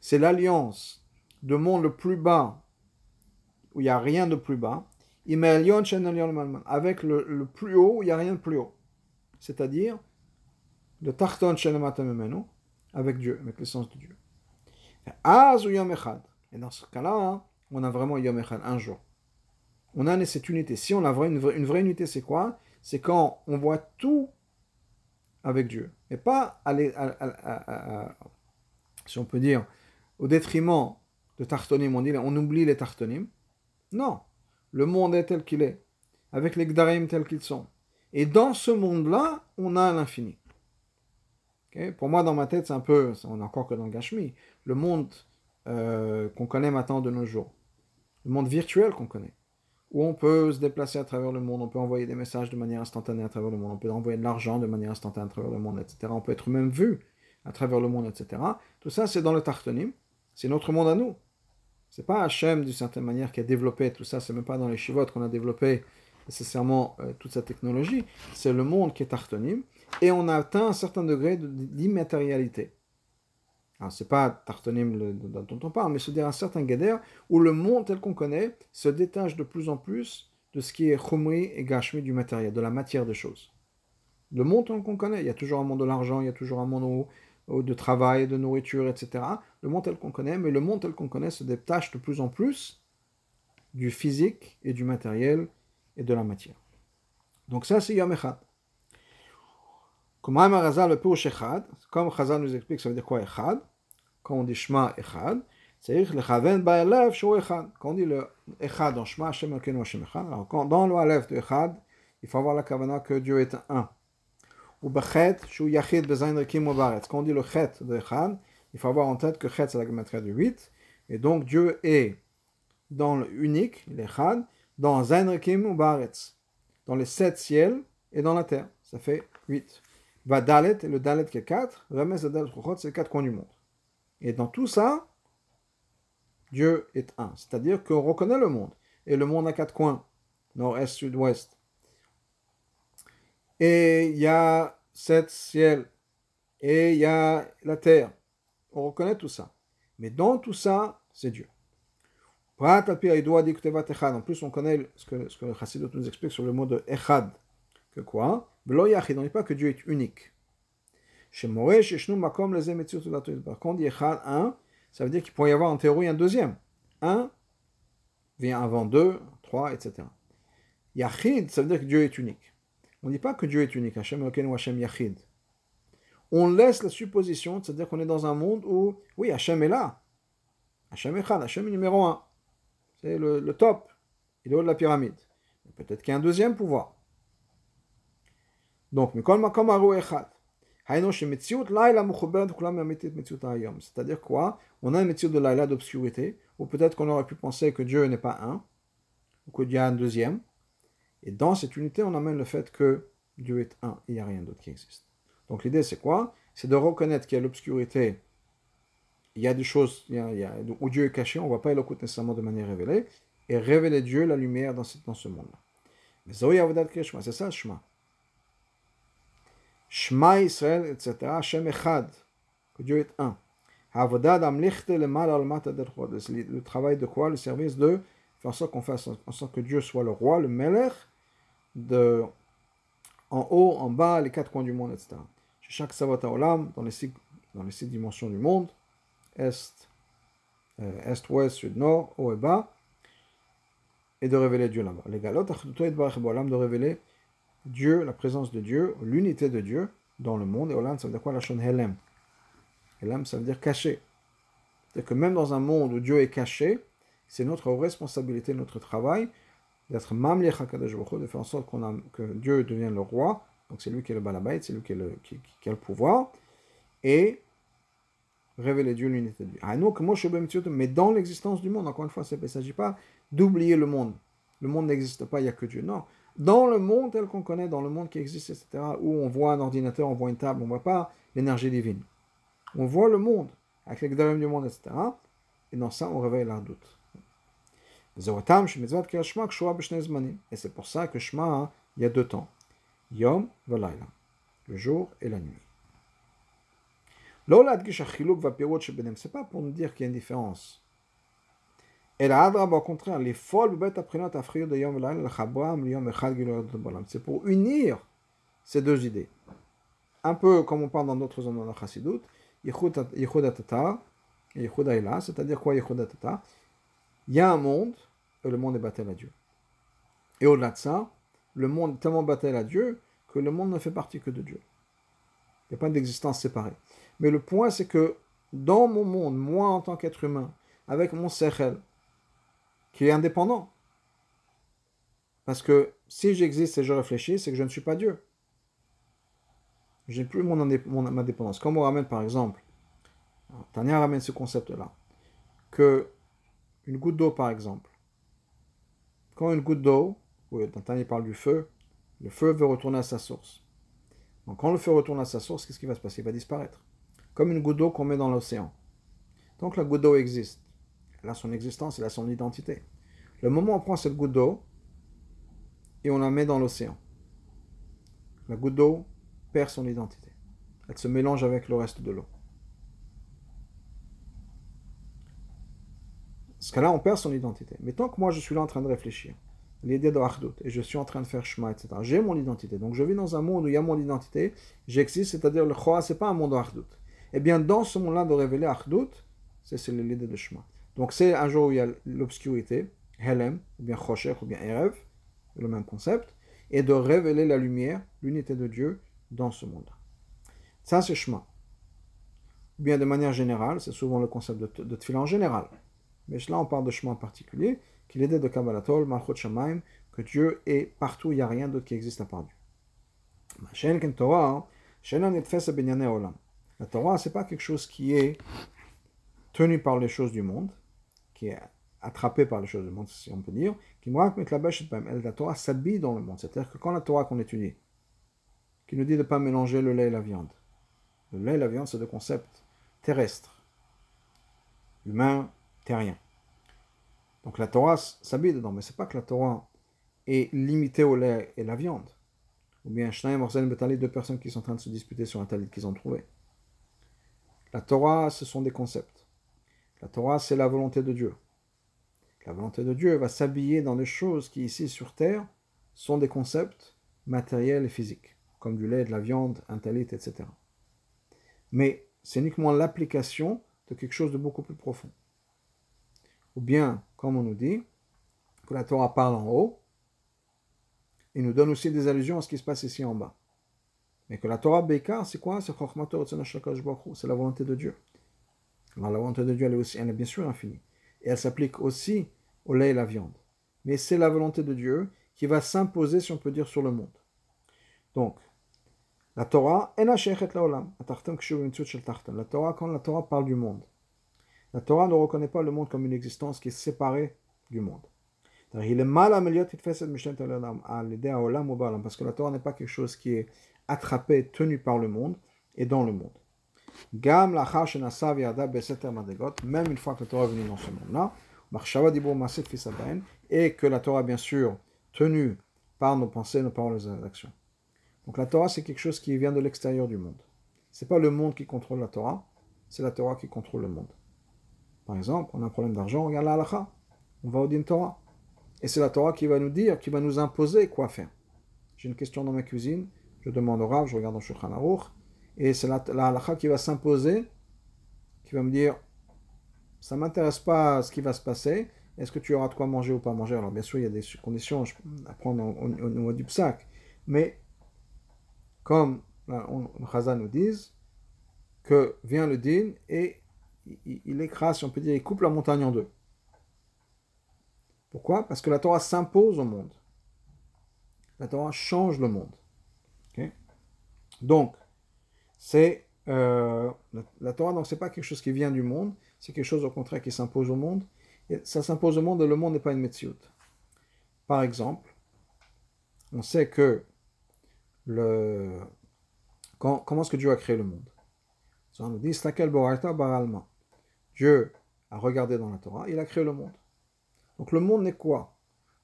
C'est l'alliance de monde le plus bas, où il n'y a rien de plus bas, avec le, le plus haut, où il n'y a rien de plus haut. C'est-à-dire le Tarton avec Dieu, avec l'essence de Dieu. Et dans ce cas-là, on a vraiment Yom un jour. On a cette unité. Si on a une vraie, unité, c'est quoi? C'est quand on voit tout avec Dieu. Et pas aller, si on peut dire, au détriment de Tartonim, on, dit, on oublie les Tartonim. Non, le monde est tel qu'il est, avec les Gdarim tels qu'ils sont. Et dans ce monde-là, on a l'infini. Pour moi, dans ma tête, c'est un peu, on est encore que dans le Gashmi, le monde euh, qu'on connaît maintenant de nos jours, le monde virtuel qu'on connaît, où on peut se déplacer à travers le monde, on peut envoyer des messages de manière instantanée à travers le monde, on peut envoyer de l'argent de manière instantanée à travers le monde, etc. On peut être même vu à travers le monde, etc. Tout ça, c'est dans le Tartonim, c'est notre monde à nous. C'est pas Hachem, d'une certaine manière, qui a développé tout ça, c'est même pas dans les chivotes qu'on a développé nécessairement euh, toute cette technologie, c'est le monde qui est Tartonim, et on a atteint un certain degré d'immatérialité. Alors, c'est pas Tartonim dont on parle, mais se dire un certain Gader où le monde tel qu'on connaît se détache de plus en plus de ce qui est Chumri et Gashmi du matériel, de la matière des choses. Le monde tel qu'on connaît, il y a toujours un monde de l'argent, il y a toujours un monde de travail, de nourriture, etc. Le monde tel qu'on connaît, mais le monde tel qu'on connaît se détache de plus en plus du physique et du matériel et de la matière. Donc ça, c'est Yom Echad. Comme le comme nous explique, ça veut dire quoi Echad? Quand on dit Shema Echad, c'est lechaven ba'alev shu Echad. Quand on dit le Echad dans Shema, Hashem Elokeinu Hashem Echad, alors quand, dans le Aleph de Echad, il faut avoir la kavana que Dieu est un. Ou Bechet shu Yachid bezayin rekim baretz. Quand on dit le Chet de Echad, il faut avoir en tête que Chet c'est la gematria du 8, et donc Dieu est dans le unique, l'Echad, dans Zain rekim ou Baretz, dans les sept ciels et dans la terre. Ça fait 8 va Dalet, et le Dalet qui est 4, Remes Dalet c'est les 4 coins du monde. Et dans tout ça, Dieu est un. C'est-à-dire qu'on reconnaît le monde. Et le monde a quatre coins, nord, est, sud, ouest. Et il y a sept ciels. Et il y a la terre. On reconnaît tout ça. Mais dans tout ça, c'est Dieu. En plus, on connaît ce que, le Chassidot nous explique sur le mot de Echad. Que quoi? On ne dit pas que Dieu est unique. Chez Moresh, Makom, les Quand on dit Echad, un, ça veut dire qu'il pourrait y avoir en théorie un deuxième. Un vient avant deux, trois, etc. Yachid, ça veut dire que Dieu est unique. On ne dit pas que Dieu est unique, Hashem ou Hashem Yachid. On laisse la supposition, c'est-à-dire qu'on est dans un monde où, oui, Hashem est là. Hashem Echad, Hashem est numéro un. C'est le, le top. Il est haut de la pyramide. Peut-être qu'il y a un deuxième pouvoir. Donc, c'est-à-dire quoi On a un métier de laila d'obscurité, ou peut-être qu'on aurait pu penser que Dieu n'est pas un, ou qu'il y a un deuxième. Et dans cette unité, on amène le fait que Dieu est un, il n'y a rien d'autre qui existe. Donc l'idée c'est quoi? C'est de reconnaître qu'il y a l'obscurité, il y a des choses où Dieu est caché, on ne voit pas l'écoute nécessairement de manière révélée, et révéler Dieu, la lumière dans ce, dans ce monde-là. Mais c'est ça le chemin. Shema Israël, etc. Hashem Echad, que Dieu est un. Le travail de quoi Le service de faire en sorte qu'on fasse en sorte que Dieu soit le roi, le Melech, de en haut, en bas, les quatre coins du monde, etc. Chaque Savata Olam, dans les six, dans les six dimensions du monde, est, est, ouest, sud, nord, haut et bas, et de révéler Dieu là-bas. Les galotes, de révéler Dieu, la présence de Dieu, l'unité de Dieu dans le monde. Et Olam, ça veut dire quoi la chaîne Helem? Helem, ça veut dire caché. C'est-à-dire que même dans un monde où Dieu est caché, c'est notre responsabilité, notre travail d'être Mamlech HaKadosh de faire en sorte que Dieu devienne le roi. Donc c'est lui qui est le balabait, c'est lui qui, le, qui, qui, a le pouvoir. Et révéler Dieu, l'unité de Dieu. Mais dans l'existence du monde, encore une fois, il ne s'agit pas d'oublier le monde. Le monde n'existe pas, il n'y a que Dieu. Non, dans le monde tel qu'on connaît, dans le monde qui existe, etc., où on voit un ordinateur, on voit une table, on ne voit pas l'énergie divine. On voit le monde, avec les du monde, etc. Et dans ça, on réveille leur doute. Et c'est pour ça que Shema, il y a deux temps. Yom Valayla, le jour et la nuit. C'est pas pour nous dire qu'il y a une différence C'est pour unir ces deux idées. Un peu comme on parle dans d'autres zones de la Chassidut, c'est-à-dire quoi Il y a un monde, et le monde est battu à Dieu. Et au-delà de ça, le monde est tellement battel à Dieu que le monde ne fait partie que de Dieu. Il n'y a pas d'existence séparée. Mais le point, c'est que dans mon monde, moi en tant qu'être humain, avec mon sechel, qui est indépendant, parce que si j'existe et je réfléchis, c'est que je ne suis pas Dieu. J'ai plus mon, ma dépendance. Comme on ramène par exemple, Tania ramène ce concept-là, que une goutte d'eau par exemple, quand une goutte d'eau, oui, Tania parle du feu, le feu veut retourner à sa source. Donc quand le feu retourne à sa source, qu'est-ce qui va se passer? Il va disparaître. Comme une goutte d'eau qu'on met dans l'océan. Donc la goutte d'eau existe. Elle a son existence, elle a son identité. Le moment où on prend cette goutte d'eau et on la met dans l'océan, la goutte d'eau perd son identité. Elle se mélange avec le reste de l'eau. Ce cas-là, on perd son identité. Mais tant que moi, je suis là en train de réfléchir, l'idée de Achdut, et je suis en train de faire Shema, etc., j'ai mon identité. Donc je vis dans un monde où il y a mon identité, j'existe, c'est-à-dire le Choa, c'est pas un monde de. Eh bien, dans ce monde-là de révéler Achdut, c'est l'idée de Shema. Donc c'est un jour où il y a l'obscurité, Helem, ou bien Choshech, ou bien Erev, le même concept, et de révéler la lumière, l'unité de Dieu, dans ce monde. Ça, c'est Shema. Bien de manière générale, c'est souvent le concept de, de en général. Mais là, on parle de Shema en particulier, qu'il est de Kabbalatol, Malchut Shamaim, que Dieu est partout, il n'y a rien d'autre qui existe à part Dieu. La Torah, c'est pas quelque chose qui est tenu par les choses du monde, qui est attrapé par les choses du monde, si on peut dire, qui la Torah s'habille dans le monde. C'est-à-dire que quand la Torah qu'on étudie, qui nous dit de ne pas mélanger le lait et la viande. Le lait et la viande, c'est des concepts terrestres, humains, terriens. Donc la Torah s'habille dedans, mais c'est pas que la Torah est limitée au lait et la viande. Ou bien Shnaim Orzen Betalit, deux personnes qui sont en train de se disputer sur un talit qu'ils ont trouvé. La Torah, ce sont des concepts. La Torah, c'est la volonté de Dieu. La volonté de Dieu va s'habiller dans des choses qui, ici sur terre, sont des concepts matériels et physiques comme du lait, de la viande, un talit, etc. Mais c'est uniquement l'application de quelque chose de beaucoup plus profond. Ou bien, comme on nous dit, que la Torah parle en haut, et nous donne aussi des allusions à ce qui se passe ici en bas. Mais que la Torah Beikar, c'est quoi? C'est la volonté de Dieu. La volonté de Dieu, elle est, aussi, elle est bien sûr infinie. Et elle s'applique aussi au lait et la viande. Mais c'est la volonté de Dieu qui va s'imposer, si on peut dire, sur le monde. Donc, la Torah, la Torah, quand la Torah parle du monde, la Torah ne reconnaît pas le monde comme une existence qui est séparée du monde. Parce que la Torah n'est pas quelque chose qui est attrapé, tenu par le monde et dans le monde. Même une fois que la Torah est venue dans ce monde-là, et que la Torah, bien sûr, tenue par nos pensées, nos paroles et nos actions. Donc la Torah, c'est quelque chose qui vient de l'extérieur du monde. C'est pas le monde qui contrôle la Torah, c'est la Torah qui contrôle le monde. Par exemple, on a un problème d'argent, on regarde la on va au din Torah. Et c'est la Torah qui va nous dire, qui va nous imposer quoi faire. J'ai une question dans ma cuisine, je demande au Rav, je regarde dans Shulchan Aruch, et c'est la, la halakha qui va s'imposer, qui va me dire, ça m'intéresse pas ce qui va se passer, est-ce que tu auras de quoi manger ou pas manger? Alors bien sûr, il y a des conditions à prendre au, niveau du psaque, mais comme les Chazal nous disent, que vient le din et il, écrase, on peut dire, il coupe la montagne en deux. Pourquoi? Parce que la Torah s'impose au monde. La Torah change le monde. Donc, c'est euh, la, Torah, donc c'est pas quelque chose qui vient du monde, c'est quelque chose au contraire qui s'impose au monde. Ça s'impose au monde et le monde n'est pas une métiout. Par exemple, on sait que le, comment est-ce que Dieu a créé le monde? Ça nous dit Dieu a regardé dans la Torah, il a créé le monde. Donc le monde n'est quoi?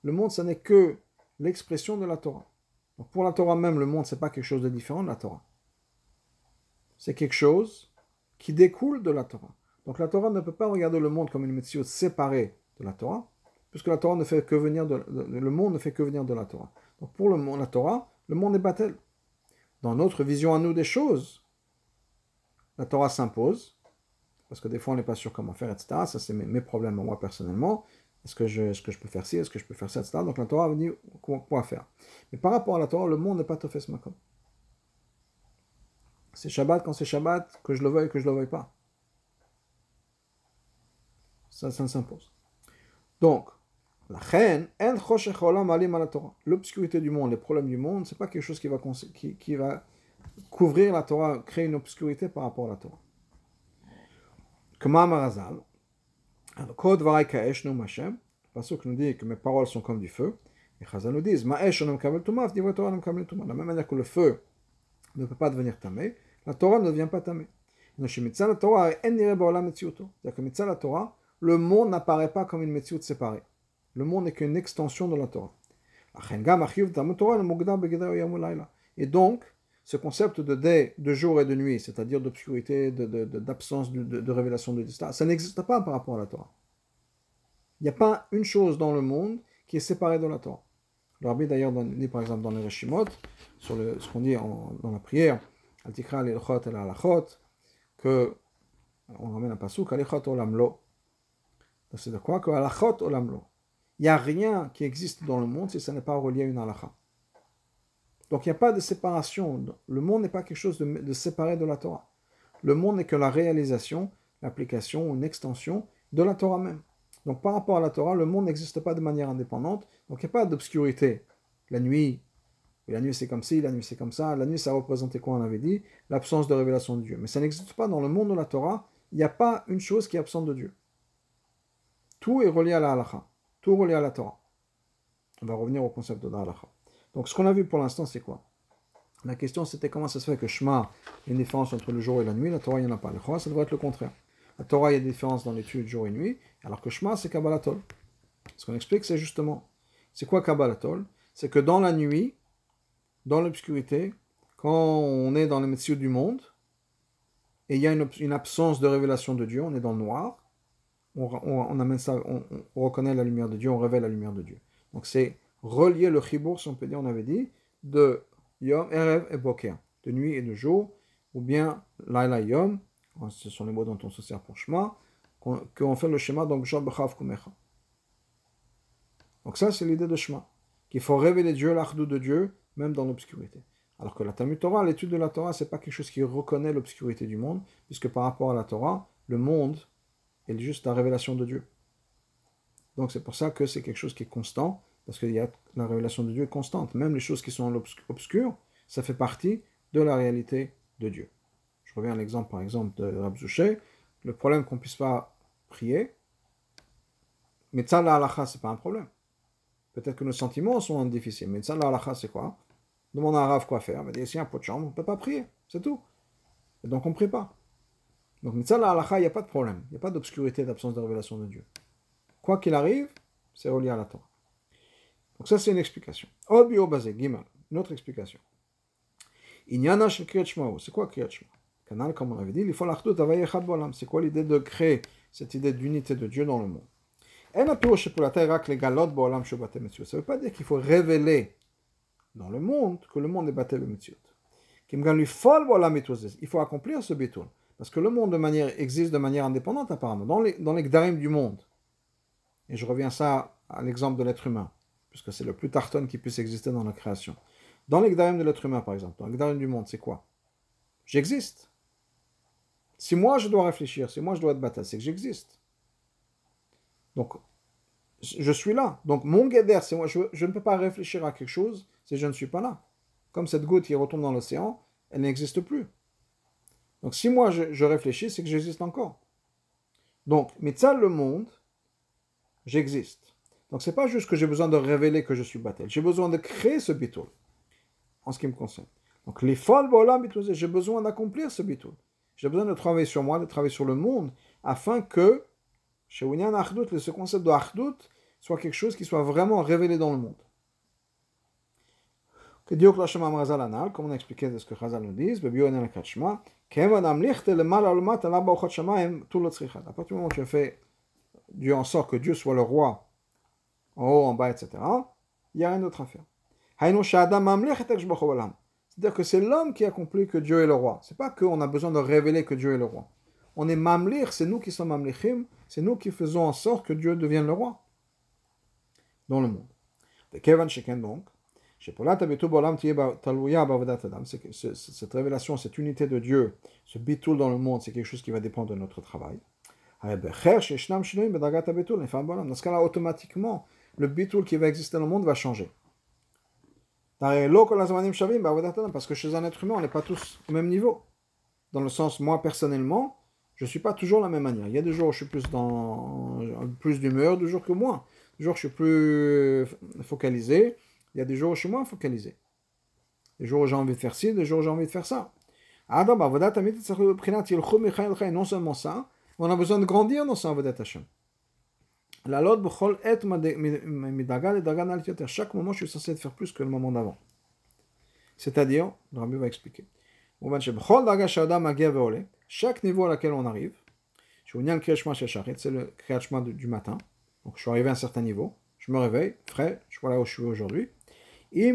Le monde, ce n'est que l'expression de la Torah. Pour la Torah même, le monde, ce n'est pas quelque chose de différent de la Torah. C'est quelque chose qui découle de la Torah. Donc la Torah ne peut pas regarder le monde comme une méthode séparée de la Torah, puisque la Torah ne fait que venir le monde ne fait que venir de la Torah. Donc pour le la Torah, le monde est battel. Dans notre vision à nous des choses, la Torah s'impose, parce que des fois on n'est pas sûr comment faire, etc. Ça, c'est mes, problèmes moi personnellement. est-ce que, je, peux faire ci, est-ce que je peux faire ça, etc. Donc la Torah va dire quoi, faire. Mais par rapport à la Torah, le monde n'est pas Tofes Makom. C'est Shabbat quand c'est Shabbat, que je le veuille, que je ne le veuille pas. Ça, ça s'impose. Donc, la reine, l'obscurité du monde, les problèmes du monde, c'est pas quelque chose qui va, qui, qui va couvrir la Torah, créer une obscurité par rapport à la Torah. Comme Amarazal, No Mashem, parce que nous dit que mes paroles sont comme du feu, et Chazal nous dit. De la même manière que le feu ne peut pas devenir tamé, la Torah ne devient pas tamé. C'est-à-dire que la Torah, le monde n'apparaît pas comme une metziut séparée. Le monde n'est qu'une extension de la Torah. Et donc, ce concept de, day, de jour et de nuit, c'est-à-dire d'obscurité, d'absence de, de, de, révélation de destin, ça n'existe pas par rapport à la Torah. Il n'y a pas une chose dans le monde qui est séparée de la Torah. Le d'ailleurs dit par exemple dans les Reshimot, sur ce qu'on dit dans la prière, Al-Tikra al-Ilchot et al que on ramène un pasouk, al-Ilchot olam lo. C'est de quoi? Que al-Achot olam lo. Il n'y a rien qui existe dans le monde si ça n'est pas relié à une halakha. Donc il n'y a pas de séparation. Le monde n'est pas quelque chose de, de, séparé de la Torah. Le monde n'est que la réalisation, l'application, une extension de la Torah même. Donc par rapport à la Torah, le monde n'existe pas de manière indépendante. Donc il n'y a pas d'obscurité. La nuit, la nuit c'est comme ci, la nuit c'est comme ça. La nuit ça représentait quoi on avait dit? L'absence de révélation de Dieu. Mais ça n'existe pas dans le monde de la Torah. Il n'y a pas une chose qui est absente de Dieu. Tout est relié à la halakha. Tout relié à la Torah. On va revenir au concept de la halakha. Donc ce qu'on a vu pour l'instant, c'est quoi? La question c'était comment ça se fait que Shema, il y a une différence entre le jour et la nuit, la Torah, il n'y en a pas. Le Chora, ça devrait être le contraire. La Torah, il y a des différences dans l'étude jour et nuit, alors que Shema, c'est Kabbalatol. Ce qu'on explique, c'est justement, c'est quoi Kabbalatol C'est que dans la nuit, dans l'obscurité, quand on est dans les métiers du monde, et il y a une, absence de révélation de Dieu, on est dans le noir, on, on, amène ça, on, reconnaît la lumière de Dieu, on révèle la lumière de Dieu. Donc c'est relier le chibour, si on peut dire, on avait dit, de Yom, Erev et Boker, de nuit et de jour, ou bien Laila Yom, ce sont les mots dont on se sert pour Shema, qu'on fait le schéma, donc Job Chav Kumecha. Donc ça, c'est l'idée de Shema, qu'il faut révéler Dieu, l'ardou de Dieu, même dans l'obscurité. Alors que la Talmud Torah, l'étude de la Torah, c'est pas quelque chose qui reconnaît l'obscurité du monde, puisque par rapport à la Torah, le monde est juste la révélation de Dieu. Donc c'est pour ça que c'est quelque chose qui est constant, parce que y a, la révélation de Dieu est constante. Même les choses qui sont obscures, ça fait partie de la réalité de Dieu. Reviens à l'exemple, par exemple, de Rabzouché. Le problème qu'on ne puisse pas prier, mais ça, la halakha, ce n'est pas un problème. Peut-être que nos sentiments sont difficiles, mais ça, la halakha, c'est quoi? Demande à un Rav quoi faire. Dit, s'il y a un pot de chambre, on ne peut pas prier. C'est tout. Et donc, on ne prie pas. Donc, mitzvah la halakha, il n'y a pas de problème. Il n'y a pas d'obscurité, d'absence de révélation de Dieu. Quoi qu'il arrive, c'est relié à la Torah. Donc ça, c'est une explication. Obio basé, Gimel, une autre explication. Inyana shel c'est quoi Kriyat Canal, comme on avait dit, il faut. C'est quoi l'idée de créer cette idée d'unité de Dieu dans le monde? Ça ne veut pas dire qu'il faut révéler dans le monde que le monde est battu. Il faut accomplir ce bitul. Parce que le monde existe de manière indépendante apparemment, dans les, dans les gdarim du monde. Et je reviens ça à l'exemple de l'être humain puisque c'est le plus tarton qui puisse exister dans la création. Dans l'exdarim de l'être humain, par exemple, dans l'exdarim du monde, c'est quoi? J'existe. Si moi je dois réfléchir, si moi je dois être bâtard, c'est que j'existe. Donc, je suis là. Donc, mon guéder, c'est moi. Je, ne peux pas réfléchir à quelque chose si je ne suis pas là. Comme cette goutte qui retombe dans l'océan, elle n'existe plus. Donc, si moi je, réfléchis, c'est que j'existe encore. Donc, ça, le monde, j'existe. Donc c'est pas juste que j'ai besoin de révéler que je suis battel, j'ai besoin de créer ce bitoul, en ce qui me concerne. Donc les folles j'ai besoin d'accomplir ce bitoul. J'ai besoin de travailler sur moi, de travailler sur le monde, afin que Achdout, ce concept de Achdout soit quelque chose qui soit vraiment révélé dans le monde. Comme on a expliqué de ce que Chazal nous dit, à partir du moment où tu fais Dieu en sorte que Dieu soit le roi en haut, en bas, etc., il n'y a rien d'autre à faire. C'est-à-dire que c'est l'homme qui accomplit que Dieu est le roi. C'est pas qu'on a besoin de révéler que Dieu est le roi. On est mamlir, c'est nous qui sommes mamlichim, c'est nous qui faisons en sorte que Dieu devienne le roi. dans le monde. De Kevan Sheken donc, cette révélation, cette unité de Dieu, ce bitul dans le monde, c'est quelque chose qui va dépendre de notre travail. Dans ce cas-là, automatiquement, le bitul qui va exister dans le monde va changer. Parce que chez un être humain, on n'est pas tous au même niveau. Dans le sens, moi personnellement, je ne suis pas toujours de la même manière. Il y a des jours où je suis plus dans plus d'humeur, des jours que moins. Des jours où je suis plus focalisé, il y a des jours où je suis moins focalisé. Des jours où j'ai envie de faire ci, des jours où j'ai envie de faire ça. Non seulement ça, on a besoin de grandir dans son Avodat Hashem. Chaque moment, je suis censé faire plus que le moment d'avant. C'est-à-dire, le Rabbi va expliquer. Chaque niveau à laquel on arrive, c'est le kriyachma du matin. Donc je suis arrivé à un certain niveau, je me réveille, frais, je vois là où je suis aujourd'hui. C'est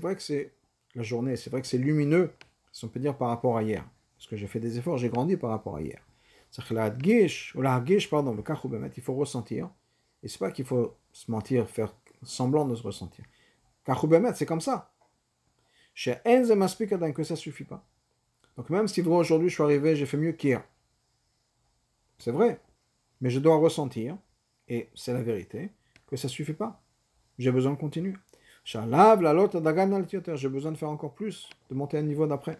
vrai que c'est la journée, c'est vrai que c'est lumineux, si on peut dire, par rapport à hier. Parce que j'ai fait des efforts, j'ai grandi par rapport à hier. Il faut ressentir. Et c'est pas qu'il faut se mentir, faire semblant de se ressentir. c'est comme ça. Chez que ça suffit pas. Donc même si aujourd'hui je suis arrivé, j'ai fait mieux qu'hier. C'est vrai. Mais je dois ressentir, et c'est la vérité, que ça suffit pas. J'ai besoin de continuer. J'ai besoin de faire encore plus, de monter un niveau d'après.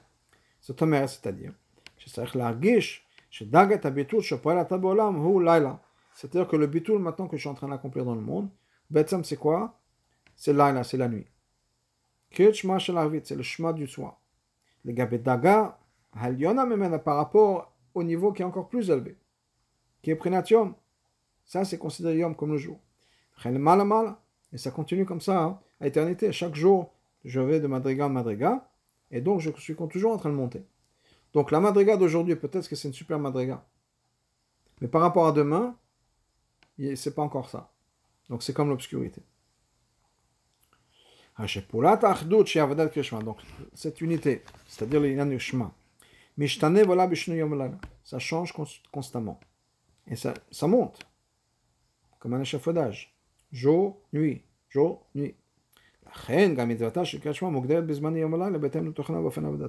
C'est-à-dire, c'est-à-dire que le bitul maintenant que je suis en train d'accomplir dans le monde, Betsam c'est quoi? C'est laila, c'est la nuit. C'est le chemin du soir. Le gabedaga, halyona memena par rapport au niveau qui est encore plus élevé, qui est. Ça c'est considéré comme le jour. Et ça continue comme ça hein, à éternité. Chaque jour, je vais de madriga en madriga, et donc je suis toujours en train de monter. Donc la madriga d'aujourd'hui, peut-être que c'est une super madriga. Mais par rapport à demain, c'est pas encore ça. Donc c'est comme l'obscurité. Donc cette unité, c'est-à-dire le chemin, ça change constamment. Et ça, ça monte, comme un échafaudage. Jour, nuit, jour, nuit.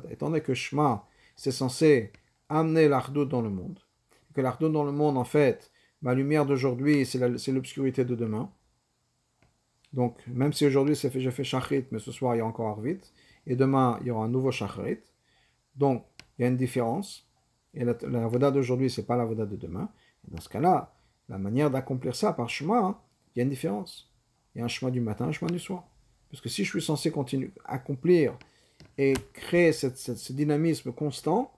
Étant donné que Shema c'est censé amener l'ardou dans le monde. que l'ardou dans le monde, en fait, ma lumière d'aujourd'hui, c'est l'obscurité de demain. Donc, même si aujourd'hui j'ai fait shachrit, mais ce soir il y a encore arvit, et demain il y aura un nouveau shachrit. Donc, il y a une différence. Et la, la voda d'aujourd'hui, c'est pas la voda de demain. dans ce cas-là, la manière d'accomplir ça par chemin, il y a une différence. Il y a un chemin du matin, un chemin du soir. Parce que si je suis censé continuer à accomplir et créer ce dynamisme constant,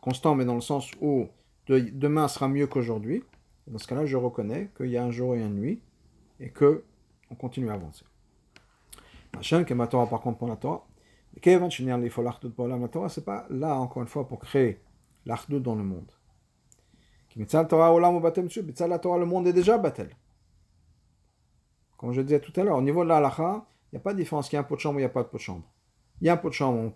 constant mais dans le sens où demain sera mieux qu'aujourd'hui, dans ce cas-là, je reconnais qu'il y a un jour et une nuit et que on continue à avancer. Machin, que ma Torah par contre pour la Torah, il faut la Torah, c'est pas là encore une fois pour créer l'Achdut dans le monde. La Torah, le monde est déjà battel. Comme je disais tout à l'heure, au niveau de la il n'y a pas de différence qu'il y a un pot de chambre ou il n'y a pas de pot de chambre. Il y a un pot de chambre,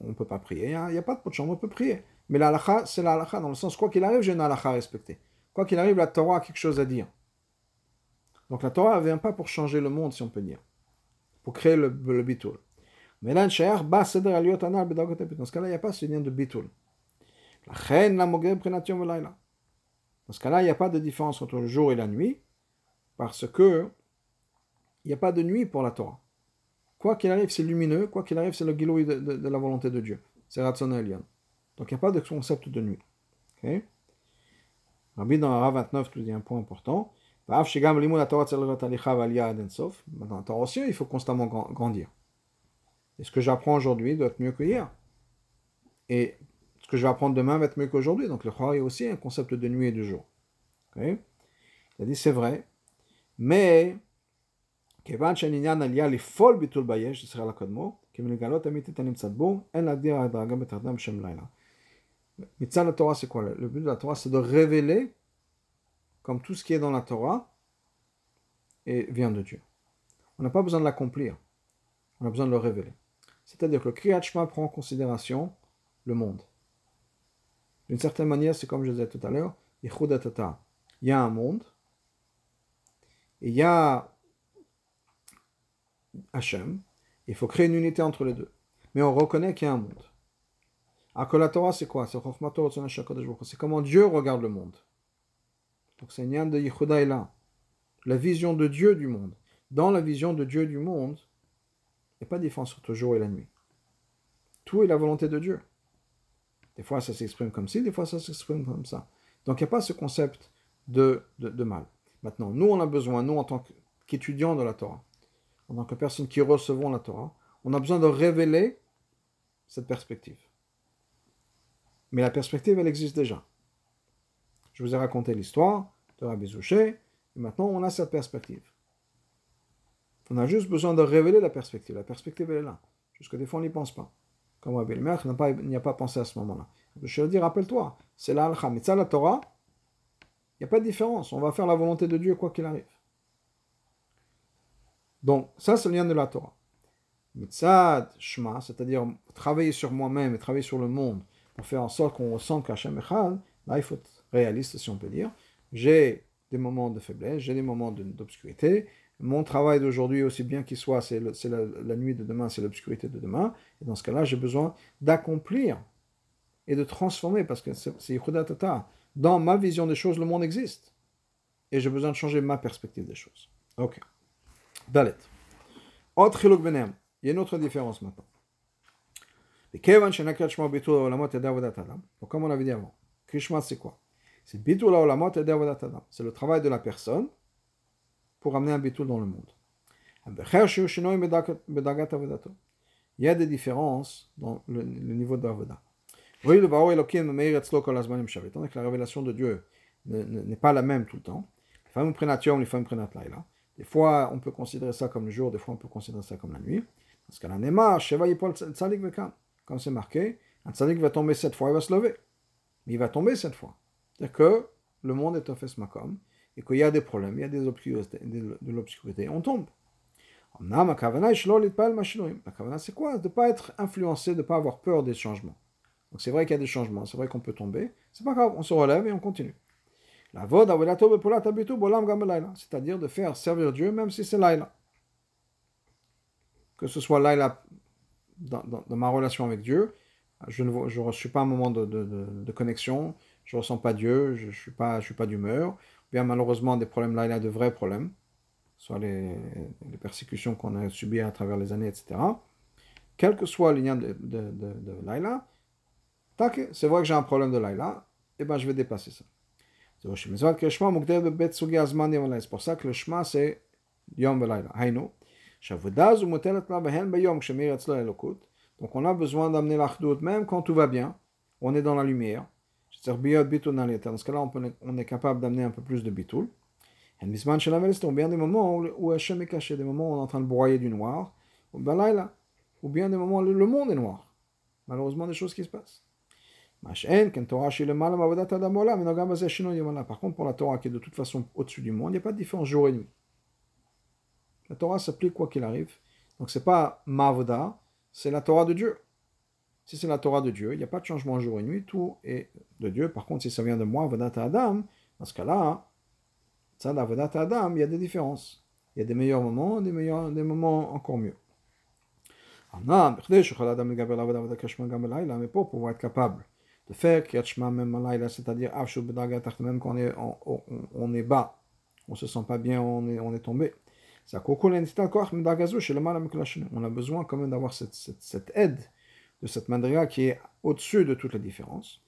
on ne peut pas prier. Il n'y a, pas de pot de chambre, on peut prier. Mais la c'est la dans le sens, quoi qu'il arrive, j'ai une halakha à respecter. Quoi qu'il arrive, la Torah a quelque chose à dire. Donc la Torah ne vient pas pour changer le monde, si on peut dire. Pour créer le, le bitul. Mais là, dans ce cas-là, il n'y a pas ce lien de bitul. Dans ce cas-là, il n'y a pas de différence entre le jour et la nuit, parce que il n'y a pas de nuit pour la Torah. Quoi qu'il arrive, c'est lumineux. Quoi qu'il arrive, c'est le guilou de, la volonté de Dieu. C'est Ratzon Elion. Donc il n'y a pas de concept de nuit. Okay? Rabbi dans Ara 29 nous dit un point important. Dans la Torah aussi, il faut constamment grandir. Et ce que j'apprends aujourd'hui doit être mieux que hier. Et ce que je vais apprendre demain va être mieux qu'aujourd'hui. Donc le Chora est aussi un concept de nuit et de jour. Okay? Il a dit c'est vrai, mais כיוון שהעניין עלייה לפעול ביטול ביש, ישראל הקדמו, כמלגלות אמיתית הנמצאת בו, אין להגדיר הדרגה בתחתם בשם לילה. מצד התורה c'est quoi Le but de la Torah c'est de révéler comme tout ce qui est dans la Torah et vient de Dieu. On n'a pas besoin de l'accomplir, on a besoin de le révéler. C'est-à-dire que le Kriyat Shema prend en considération le monde. D'une certaine manière, c'est comme je disais tout à l'heure, il y a un monde, et il y a Hachem, il faut créer une unité entre les deux. Mais on reconnaît qu'il y a un monde. Alors que la Torah, c'est quoi C'est comment Dieu regarde le monde. Donc c'est Nyan de Yehuda là. La vision de Dieu du monde. Dans la vision de Dieu du monde, il n'y a pas de différence entre le jour et la nuit. Tout est la volonté de Dieu. Des fois, ça s'exprime comme ci, des fois, ça s'exprime comme ça. Donc, il n'y a pas ce concept de, de, mal. Maintenant, nous, on a besoin, nous, en tant qu'étudiants de la Torah, en tant que personnes qui recevons la Torah, on a besoin de révéler cette perspective. Mais la perspective, elle existe déjà. Je vous ai raconté l'histoire de Rabbi Zouché, et maintenant on a cette perspective. On a juste besoin de révéler la perspective. La perspective, elle est là. Jusque des fois, on n'y pense pas. Comme Rabbi le n'y a pas pensé à ce moment-là. Je veux dire, rappelle-toi, c'est la. Mais la Torah, il n'y a pas de différence. On va faire la volonté de Dieu quoi qu'il arrive. Donc, ça, c'est le lien de la Torah. Mitzad, Shema, c'est-à-dire travailler sur moi-même et travailler sur le monde pour faire en sorte qu'on ressent qu'Hachem Echad, là, il faut être réaliste, si on peut dire. J'ai des moments de faiblesse, j'ai des moments d'obscurité, mon travail d'aujourd'hui, aussi bien qu'il soit, c'est la, nuit de demain, c'est l'obscurité de demain. Et dans ce cas-là, j'ai besoin d'accomplir et de transformer, parce que c'est Yehuda Tata. Dans ma vision des choses, le monde existe. Et j'ai besoin de changer ma perspective des choses. Ok. Dalet. Autre benem. Il y a une autre différence maintenant. Donc, comme on avait dit avant, Krishma, c'est quoi? C'est C'est le travail de la personne pour amener un bitul dans le monde. Il y a des différences dans le, niveau de l'avoda. Étant que la révélation de Dieu n'est pas la même tout le temps. Des fois, on peut considérer ça comme le jour, des fois, on peut considérer ça comme la nuit. Parce qu'à la Nema, comme c'est marqué, un tzadik va tomber cette fois, il va se lever. Mais il va tomber cette fois. C'est-à-dire que le monde est un fesmakom et qu'il y a des problèmes, il y a des de l'obscurité, on tombe. La kavana, c'est quoi? De ne pas être influencé, de ne pas avoir peur des changements. Donc c'est vrai qu'il y a des changements, c'est vrai qu'on peut tomber, c'est pas grave, on se relève et on continue. La c'est-à-dire de faire servir Dieu même si c'est laïla. Que ce soit laïla dans, ma relation avec Dieu, je ne suis pas un moment de, connexion, je ne ressens pas Dieu, je ne suis pas, je pas d'humeur, bien malheureusement des problèmes là, il y a de vrais problèmes, soit les, persécutions qu'on a subies à travers les années, etc. Quel que soit le de, de, Laila, c'est vrai que j'ai un problème de Laila, et ben je vais dépasser ça. C'est pour ça que le Shema c'est Yom. Donc on a besoin d'amener l'achdout même quand tout va bien, on est dans la lumière. Dans ce cas-là, on, est capable d'amener un peu plus de bitoul. Et bien des moments où Hachem est caché, des moments où on est en train de broyer du noir, ou bien des moments où le monde est noir. Malheureusement, des choses qui se passent. Par contre, pour la Torah qui est de toute façon au-dessus du monde, il n'y a pas de différence jour et nuit. La Torah s'applique quoi qu'il arrive. Donc c'est pas Mavoda, c'est la Torah de Dieu. Si c'est la Torah de Dieu, il n'y a pas de changement jour et nuit, tout est de Dieu. Par contre, si ça vient de moi, Vodata Adam, dans ce cas-là, ça, la Adam, il y a des différences. Il y a des meilleurs moments, des, meilleurs, des moments encore mieux. Mais pour pouvoir être capable de faire même c'est-à-dire même quand on est, on, on, est bas, on se sent pas bien, on est, on est tombé. On a besoin quand même d'avoir cette, cette, aide de cette madriga qui est au-dessus de toutes les différences.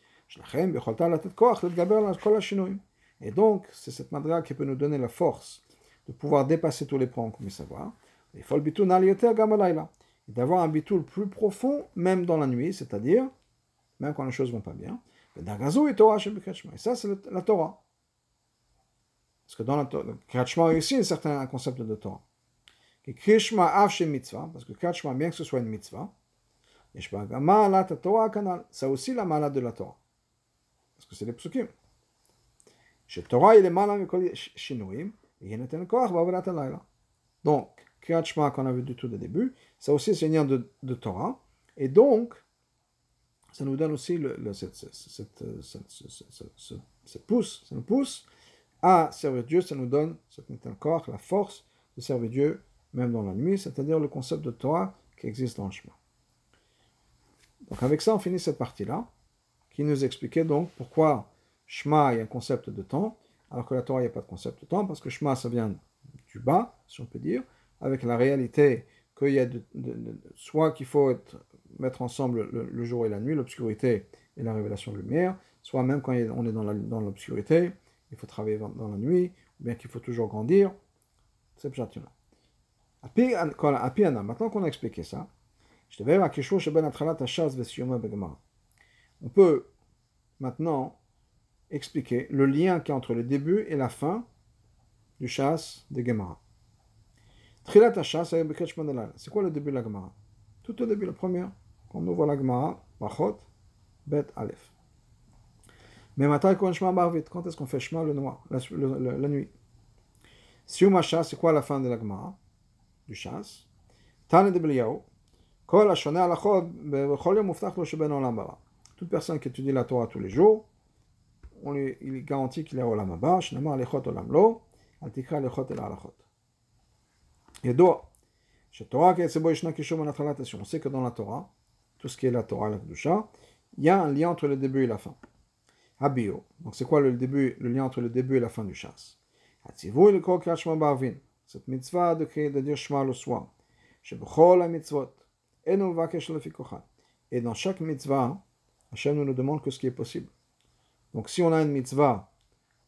Et donc, c'est cette madriga qui peut nous donner la force de pouvoir dépasser tous les points comme savoir. Et d'avoir un bitoul plus profond, même dans la nuit, c'est-à-dire, même quand les choses vont pas bien. Et ça, c'est la Torah. Parce que dans la Torah, Krachma ici un certain concept de Torah. Mitzvah, parce que Krachma, bien que ce soit une mitzvah, ça aussi la malade de la Torah. Parce que c'est les psukim. Torah, il est malade shinouim, et il est un Donc, Kriyat Shema qu'on a vu du tout au début, ça aussi c'est une de, de Torah. Et donc, ça nous donne aussi cette, cette, pousse, ça nous pousse à servir Dieu, ça nous donne, encore la force de servir Dieu même dans la nuit, c'est-à-dire le concept de Torah qui existe dans le chemin. Donc avec ça, on finit cette partie-là, qui nous expliquait donc pourquoi Shema, il y a un concept de temps, alors que la Torah, il n'y a pas de concept de temps, parce que Shema, ça vient du bas, si on peut dire, avec la réalité qu'il y a soit qu'il faut mettre ensemble le, jour et la nuit, l'obscurité et la révélation de lumière, soit même quand on est dans l'obscurité, il faut travailler dans la nuit, ou bien qu'il faut toujours grandir. C'est là Maintenant qu'on a expliqué ça, on peut maintenant expliquer le lien qui est entre le début et la fin du chasse de Gemara. C'est quoi le début de la Gemara? Tout au début, la première. On ouvre la Gemara, Bachot, Bet, Aleph. Mais maintenant, quand est-ce qu'on fait Shema le noir, la, la nuit? Siuma c'est quoi la fin de la Gemara? Du chasse. Tane de Beliyahu. Toute personne qui étudie la Torah tous les jours, on lui, il garantit qu'il est au Haba, Shnamar Lechot Olam Lo, Altikra Lechot El Alachot. Yedoa, Torah on sait que dans la Torah, tout ce qui est la Torah, la Kedusha, il y a un lien entre le début et la fin. Habio, donc c'est quoi le début, le lien entre le début et la fin du chasse? Le Krachma Barvin, cette mitzvah de créer, de dire Shema le soir, Shebechol la mitzvot, et dans chaque mitzvah, Hachem nous, nous demande que ce qui est possible. Donc si on a une mitzvah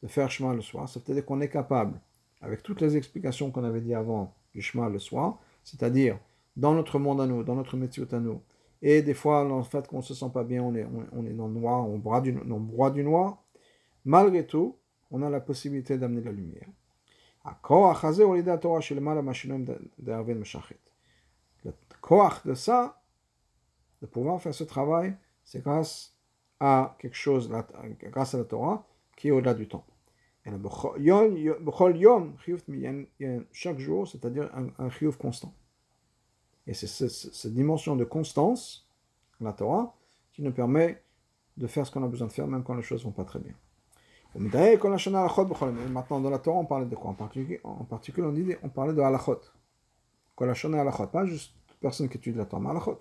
de faire chemin le soir, ça veut dire qu'on est capable, avec toutes les explications qu'on avait dit avant du chemin le soir, c'est-à-dire dans notre monde à nous, dans notre métier à nous, et des fois, en fait, qu'on ne se sent pas bien, on est, on, est dans le noir, on broie, du, on noir, malgré tout, on a la possibilité d'amener la lumière. Le koach de ça, de pouvoir faire ce travail, c'est grâce à quelque chose, grâce à la Torah, qui est au-delà du temps. Chaque jour, c'est-à-dire un, un constant. Et c'est cette dimension de constance, la Torah, qui nous permet de faire ce qu'on a besoin de faire, même quand les choses ne vont pas très bien. Maintenant, dans la Torah, on parlait de quoi? En particulier, en particulier on, dit, on parlait de halachot. Pas juste personne qui étudie la Torah, mais halachot.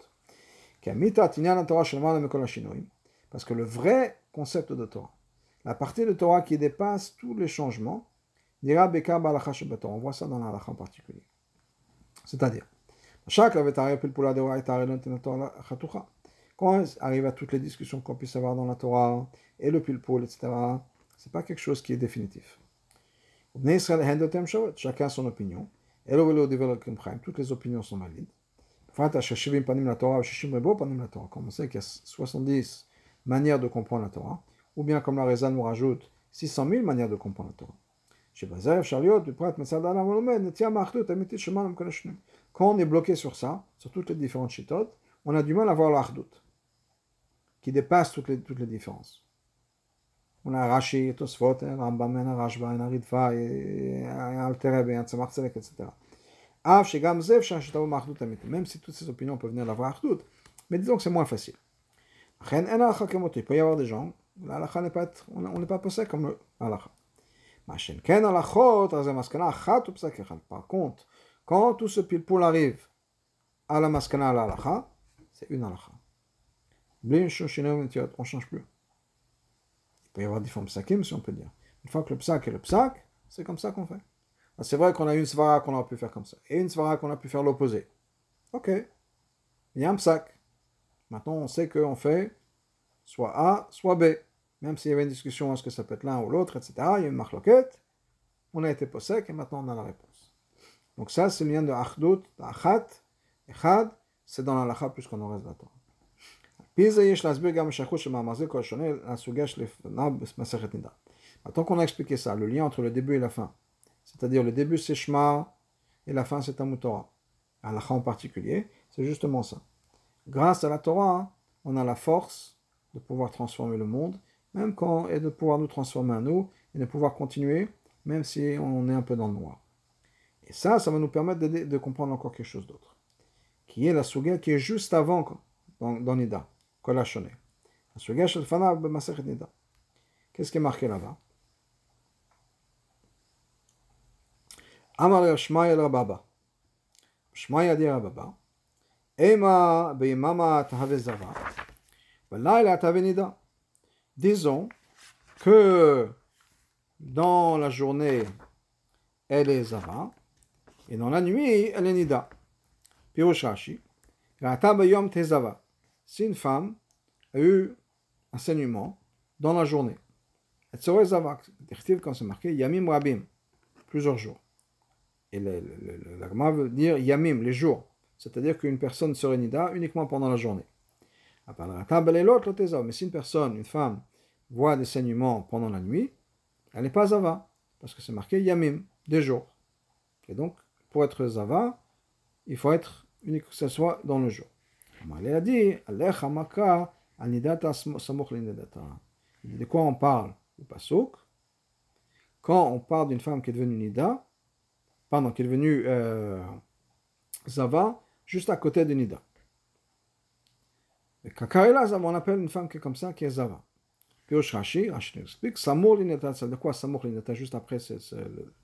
Parce que le vrai concept de Torah, la partie de Torah qui dépasse tous les changements, On voit ça dans la en particulier. C'est-à-dire, quand arrive à toutes les discussions qu'on puisse avoir dans la Torah, et le pilpul, etc., c'est pas quelque chose qui est définitif. Chacun a son opinion. Toutes les opinions sont valides. Comme on sait qu'il y a 70 manières de comprendre la Torah, ou bien comme la Reza nous rajoute 600 000 manières de comprendre la Torah. Quand on est bloqué sur ça, sur toutes les différentes chitotes, on a du mal à voir l'achdout, qui dépasse toutes les, toutes les différences. On a Rashi, Tosfot, Rambam, Rashba, Ritva, Altereb, Tzemach Tzedek, etc. Même si toutes ces opinions peuvent venir d'avoir Achdout, mais disons que c'est moins facile. Il peut y avoir des gens, n'est pas on n'est pas posé comme l'halakha. Par contre, quand tout ce pile-poule arrive à la maskana à l'halakha, c'est une halakha. On ne change plus. Il peut y avoir différents psakim, si on peut dire. Une fois que le psak est le psak, c'est comme ça qu'on fait. Ah, c'est vrai qu'on a une svara qu'on a pu faire comme ça, et une svara qu'on a pu faire l'opposé. Ok, il y a un psac. Maintenant, on sait qu'on fait soit A, soit B. Même s'il y avait une discussion, est-ce que ça peut être l'un ou l'autre, etc. Il y a une marloquette. On a été possèque et maintenant on a la réponse. Donc ça, c'est le lien de Achdut, d'Achat, Echad, c'est dans la plus qu'on en reste d'attendre. Maintenant qu'on a expliqué ça, le lien entre le début et la fin, c'est-à-dire le début c'est Shema et la fin c'est Talmud Torah. en particulier, c'est justement ça. Grâce à la Torah, on a la force de pouvoir transformer le monde, même quand, et de pouvoir nous transformer à nous, et de pouvoir continuer, même si on est un peu dans le noir. Et ça, ça va nous permettre de, comprendre encore quelque chose d'autre, qui est la Suga qui est juste avant dans, Nida, La Suga Nida. Qu'est-ce qui est marqué là-bas? Amar Shmaya Rababa. Shmaya dit Rababa. Ema beimama tahave zava. Valaila tavenida. Disons que dans la journée, elle est zava, et dans la nuit, elle est nida. Pirosh Rashi. Yom tezava. Si une femme a eu un saignement dans la journée, elle serait zava. Quand c'est marqué, yamim rabim, plusieurs jours. Et l'agma veut dire yamim, les jours. C'est-à-dire qu'une personne serait nida uniquement pendant la journée. Mais si une personne, une femme, voit des saignements pendant la nuit, elle n'est pas zava. Parce que c'est marqué yamim, des jours. Et donc, pour être zava, il faut être unique que ce soit dans le jour. Elle a dit, de quoi on parle Le pasuk? Quand on parle d'une femme qui est devenue nida, pardon, qui est devenue euh, zava, juste à côté de nida. Et kakarela zava, on appelle une femme qui est comme ça, qui est zava. Puis Rashi, Rashi explique, Samour l'ineta, c'est de quoi l'ineta, juste après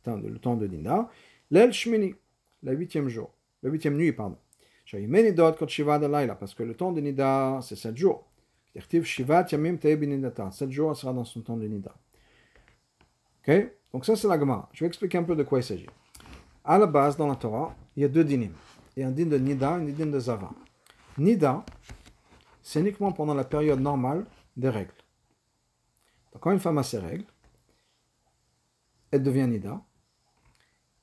le temps de nida, l'el shmini, le huitième jour, la huitième nuit, pardon. Parce que le temps de Nida, c'est 7 jours. 7 jours, sera dans son temps de Nida. Ok? Donc ça, c'est la Gemara. Je vais expliquer un peu de quoi il s'agit. À la base, dans la Torah, il y a deux dinim. Il y a un din de Nida et un din de Zava. Nida, c'est uniquement pendant la période normale des règles. Quand une femme a ses règles, elle devient Nida.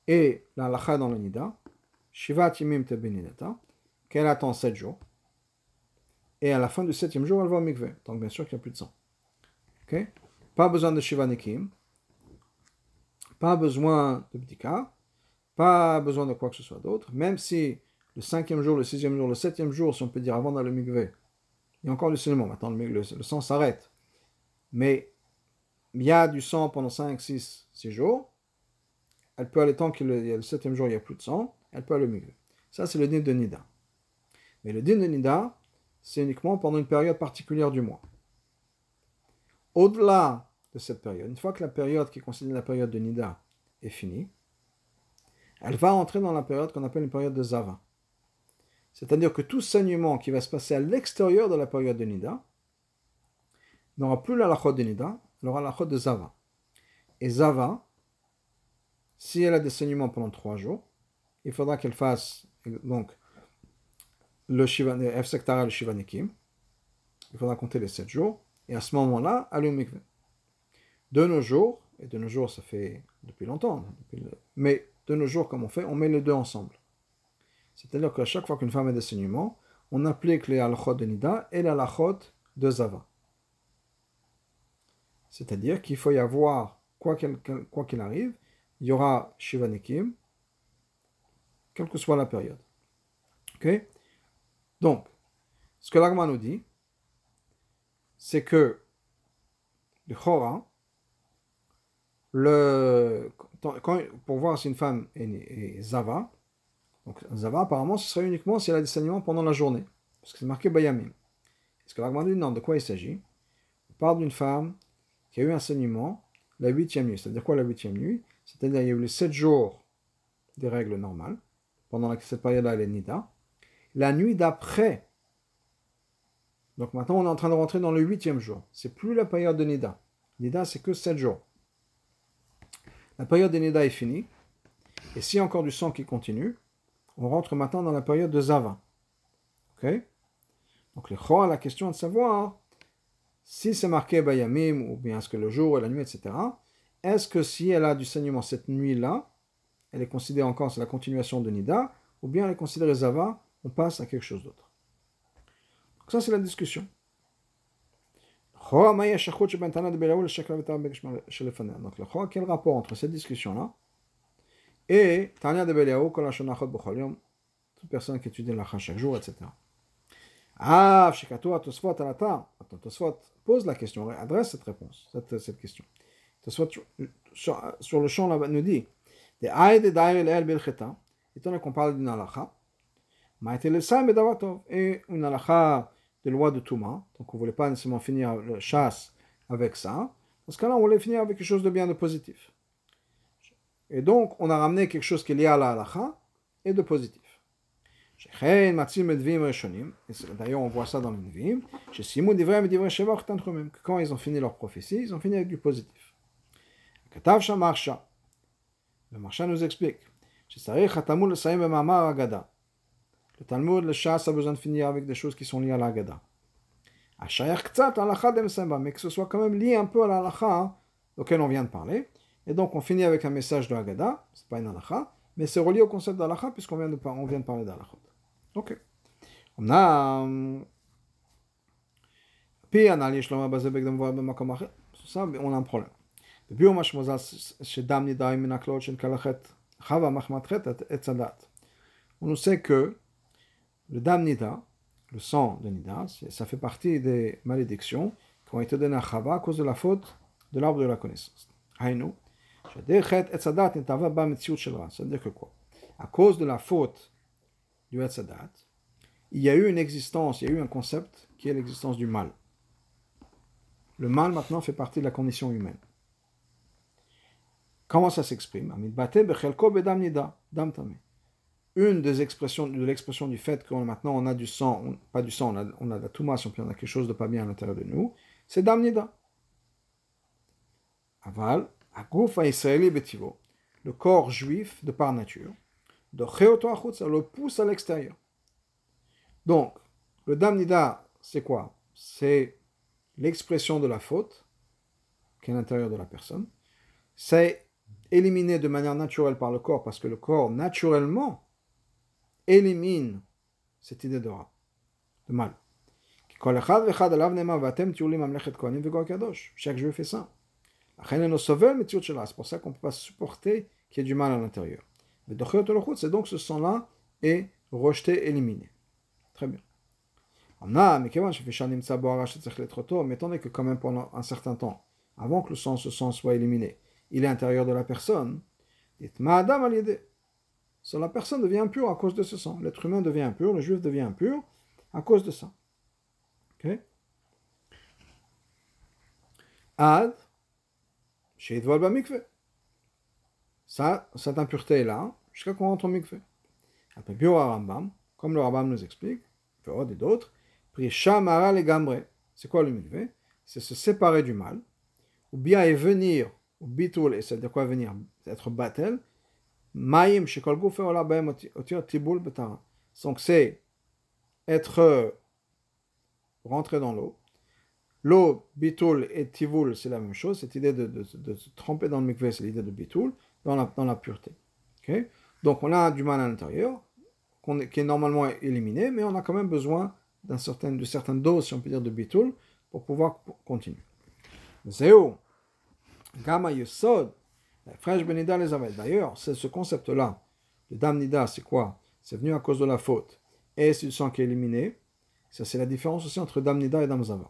Et la lacha dans le Nida, Shivat Yimim Tebeninata, qu'elle attend 7 jours. Et à la fin du septième jour, elle va au mikveh. Donc bien sûr qu'il n'y a plus de sang. Ok? Pas besoin de Shiva Nikim. Pas besoin de Bdika. Pas besoin de quoi que ce soit d'autre. Même si le cinquième jour, le sixième jour, le septième jour, si on peut dire avant d'aller au mikveh, il y a encore du saignement. Maintenant, le, le, sang s'arrête. Mais il y a du sang pendant 5, 6, 6 jours. Elle peut aller tant que le, le septième jour, il n'y a plus de sang. Elle peut aller au mikveh. Ça, c'est le dîner de Nida. Mais le din de Nida, c'est uniquement pendant une période particulière du mois. Au-delà de cette période, une fois que la période qui est la période de Nida est finie, elle va entrer dans la période qu'on appelle une période de Zava. C'est-à-dire que tout saignement qui va se passer à l'extérieur de la période de Nida n'aura plus la lachot de Nida, elle aura la lachot de Zava. Et Zava, si elle a des saignements pendant trois jours, il faudra qu'elle fasse donc le Shiva, le Shivanikim. Il faudra compter les 7 jours. Et à ce moment-là, aller au. De nos jours, et de nos jours, ça fait depuis longtemps, mais de nos jours, comme on fait, on met les deux ensemble. C'est-à-dire qu'à chaque fois qu'une femme a des saignements, on applique les halachot de Nida et les halachot de Zava. C'est-à-dire qu'il faut y avoir, quoi qu'il arrive, il y aura Shivanikim, quelle que soit la période. Ok? Donc, ce que l'Agma nous dit, c'est que le Chora, le, pour voir si une femme est, Zava, donc Zava apparemment ce serait uniquement si elle a des saignements pendant la journée, parce que c'est marqué Bayamim. Ce que l'Agma dit, non, de quoi il s'agit? On parle d'une femme qui a eu un saignement la huitième nuit. C'est-à-dire quoi la huitième nuit? C'est-à-dire qu'il y a eu les sept jours des règles normales, pendant cette période-là, elle est Nida, la nuit d'après. Donc maintenant, on est en train de rentrer dans le huitième jour. C'est plus la période de Nida. Nida, c'est que sept jours. La période de Nida est finie. Et s'il y a encore du sang qui continue, on rentre maintenant dans la période de Zava. Ok? Donc le a la question de savoir si c'est marqué Bayamim ou bien est-ce que le jour et la nuit, etc. Est-ce que si elle a du saignement cette nuit-là, elle est considérée encore, c'est la continuation de Nida, ou bien elle est considérée Zava on passe à quelque chose d'autre. Donc ça, c'est la discussion. Donc, le quel rapport entre cette discussion-là et Tanya de Beliaou, toute personne qui étudie la chaque jour, etc. Ah, Shikatou, Tosfot, Alata. Pose la question, adresse cette réponse, cette question. Tosfot, sur, le champ, là, nous dit, étant qu'on parle d'une halakha, et une halakha de loi de Touma. Donc on ne voulait pas nécessairement finir la chasse avec ça. Dans ce cas-là, on voulait finir avec quelque chose de bien de positif. Et donc, on a ramené quelque chose qui est lié à la halacha et de positif. D'ailleurs, on voit ça dans les Nevi'im. Quand ils ont fini leur prophétie, ils ont fini avec du positif. Le Marsha nous explique. Le Talmud, le chasse a besoin de finir avec des choses qui sont liées à la Haggadah. Mais que ce soit quand même lié un peu à la halakha auquel on vient de parler. Et donc on finit avec un message de Haggadah, c'est pas une halakha, mais c'est relié au concept d'halakha puisqu'on vient de, de parler d'halakha. Ok. On a. Puis, on a un problème. בביאור משמעוזה שדם נידאי מן הכללות של כלכת חווה מחמת חטא עץ הדת. On sait que le dam nida, le sang de nida, ça fait partie des malédictions qui ont été données à Chava à cause de la faute de l'arbre de la connaissance. Haïnou, c'est-à-dire que quoi À cause de la faute du Etzadat, il y a eu une existence, il y a eu un concept qui est l'existence du mal. Le mal maintenant fait partie de la condition humaine. Comment ça s'exprime? Une des expressions de l'expression du fait que maintenant on a du sang, pas du sang, on a, on a de la touma, si on a quelque chose de pas bien à l'intérieur de nous, c'est damnida. Aval, le corps juif de par nature, de ça le pousse à l'extérieur. Donc, le damnida, c'est quoi? C'est l'expression de la faute qui est à l'intérieur de la personne. C'est éliminé de manière naturelle par le corps parce que le corps, naturellement, élimine cette idée de, de mal. Chaque juif fait ça. C'est pour ça qu'on ne peut pas supporter qu'il y ait du mal à l'intérieur. C'est donc ce sang-là est rejeté, éliminé. Très bien. Mais étant donné que quand même pendant un certain temps, avant que le sang, ce sang soit éliminé, il est à l'intérieur de la personne, so, la personne devient impure à cause de ce sang. L'être humain devient impur, le juif devient impur à cause de ça. Ok? Ad, ça, cette impureté est là, jusqu'à qu'on rentre au mikveh. Après, Bio Rambam, comme le Rambam nous explique, et d'autres, Prishamara le Gambre. C'est quoi le mikveh C'est se séparer du mal, ou bien et venir, et c'est-à-dire quoi venir Être battel, Maïm, shekol goufe ola baem otir tibul betara. Donc c'est être rentré dans l'eau. L'eau, bitul et tivul, c'est la même chose. Cette idée de, de, se tremper dans le mikveh, c'est l'idée de bitul, dans la, dans la pureté. Donc on a du mal à l'intérieur, qui est normalement éliminé, mais on a quand même besoin d'un certain, de certaines doses, si on peut dire, de bitul, pour pouvoir continuer. Zéo, Gamma Yesod, Frère Benida les avait. D'ailleurs, c'est ce concept-là. Le Damnida, c'est quoi? C'est venu à cause de la faute. Et c'est le sang qui est éliminé. Ça, c'est la différence aussi entre Damnida et Damzava.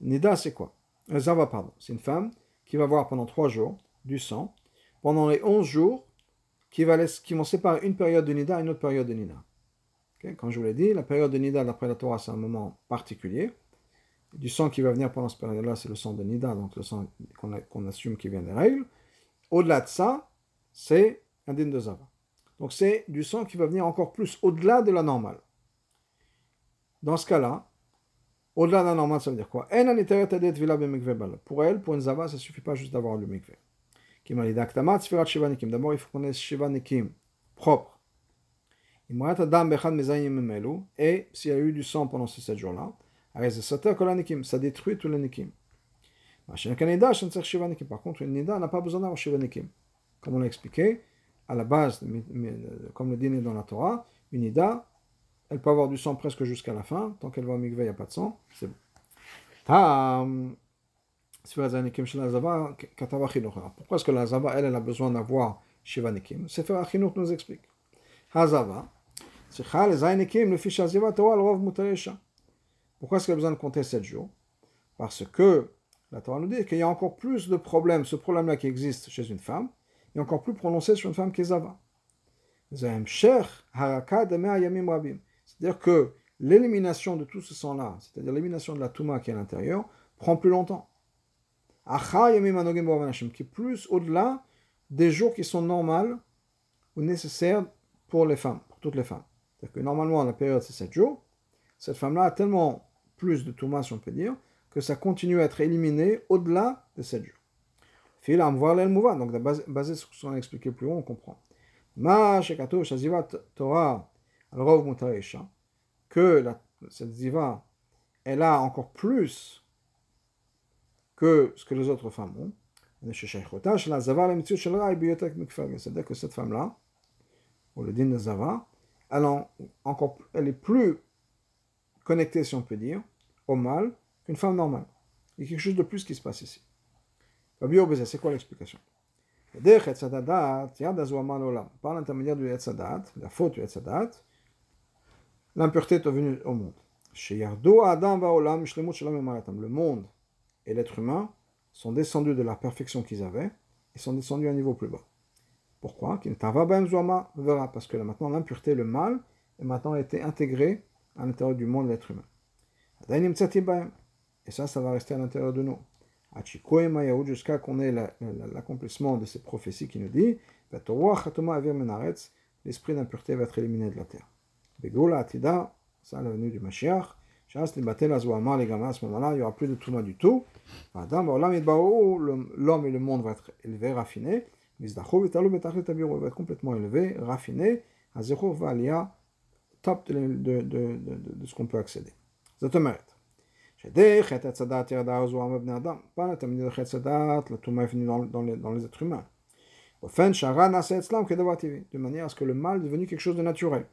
Nida, c'est quoi? Zava, pardon. C'est une femme qui va voir pendant trois jours du sang, pendant les onze jours, qui, va qui vont séparer une période de Nida et une autre période de Nida. Okay Comme je vous l'ai dit, la période de Nida, d'après la Torah, c'est un moment particulier. Du sang qui va venir pendant cette période-là, c'est le sang de Nida, donc le sang qu'on assume qui vient des règles. Au-delà de ça, c'est un din de Zava. Donc c'est du sang qui va venir encore plus au-delà de la normale. Dans ce cas-là, au-delà de la normale, ça veut dire quoi? Pour elle, pour une Zava, ça ne suffit pas juste d'avoir le mikveh. D'abord, il faut qu'on ait Shiva Nikim propre. Et s'il y a eu du sang pendant ces 7 jours-là, ça détruit tous les nikim. Par contre, une nida n'a pas besoin d'avoir shiva nikim. Comme on l'a expliqué, à la base, comme le dîner dans la Torah, une nida, elle peut avoir du sang presque jusqu'à la fin. Tant qu'elle va au mikveh, il n'y a pas de sang. C'est bon. Pourquoi est-ce que la Zava, elle, elle a besoin d'avoir Shiva Nikim Sefer Achinouk nous explique. Hazava, le fiche Aziva, Torah, le Rov Mutaresha. Pourquoi est-ce qu'elle a besoin de compter 7 jours? Parce que la Torah nous dit qu'il y a encore plus de problèmes, ce problème-là qui existe chez une femme, est encore plus prononcé sur une femme qui est Zava. C'est-à-dire que l'élimination de tout ce sang-là, c'est-à-dire l'élimination de la Touma qui est à l'intérieur, prend plus longtemps. qui est plus au-delà des jours qui sont normaux ou nécessaires pour les femmes, pour toutes les femmes. C'est-à-dire que normalement, la période, c'est 7 jours. Cette femme-là a tellement plus de tourments, si on peut dire, que ça continue à être éliminé au-delà de 7 jours. Fil voir mouvement. Donc, basé sur ce qu'on a expliqué plus haut, on comprend. Ma shekato shaziva Torah al-rov mutaresha, que cette ziva, elle a encore plus que ce que les autres femmes ont. C'est-à-dire que cette femme-là, ou le din de Zava, elle, encore, elle est plus connectée, si on peut dire, au mal qu'une femme normale. Il y a quelque chose de plus qui se passe ici. C'est quoi l'explication? Par l'intermédiaire du Yetzadat, la faute du Yetzadat, l'impureté est venue au monde. Le monde et l'être humain sont descendus de la perfection qu'ils avaient et sont descendus à un niveau plus bas. Pourquoi? Parce que maintenant l'impureté, le mal, est maintenant été intégré à l'intérieur du monde de l'être humain. Et ça, ça va rester à l'intérieur de nous. Jusqu'à qu'on ait l'accomplissement de cette prophétie qui nous dit l'esprit d'impureté va être éliminé de la terre. ça, la venue du Mashiach. À ce moment-là, il n'y aura plus de Touma du tout. L'homme et le monde vont être élevés, raffinés. Il va être complètement élevé, raffiné. À zéro va top de, de, de, de, ce qu'on peut accéder. זאת אומרת, שדי חטא הצדת ירדה הזוהמה בבני אדם, פעם תמיד חטא הצדת לטומאה dans les êtres humains. אופן שהרע נעשה אצלם כדבר טבעי, de manière à ce que le mal est devenu quelque chose de naturel.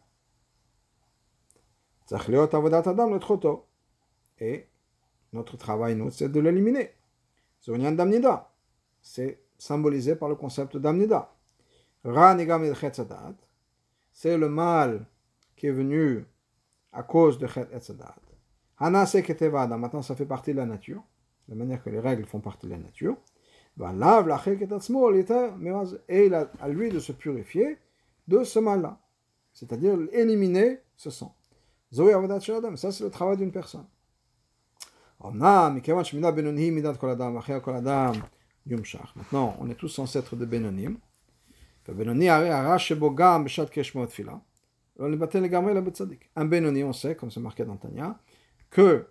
צריך להיות עבודת אדם לדחותו. Et notre travail, nous, c'est de l'éliminer. C'est un d'amnida. C'est symbolisé par le concept d'amnida. Ra negam c'est le mal est venu à cause de Chet Etzadat. Ketevada, maintenant ça fait partie de la nature, de la manière que les règles font partie de la nature. Et il a à lui de se purifier de ce mal-là, c'est-à-dire éliminer ce sang. Ça, c'est le travail d'une personne. Maintenant, on est tous censés être des Benonim. Un Benoni, on sait, comme c'est marqué dans Tanya, que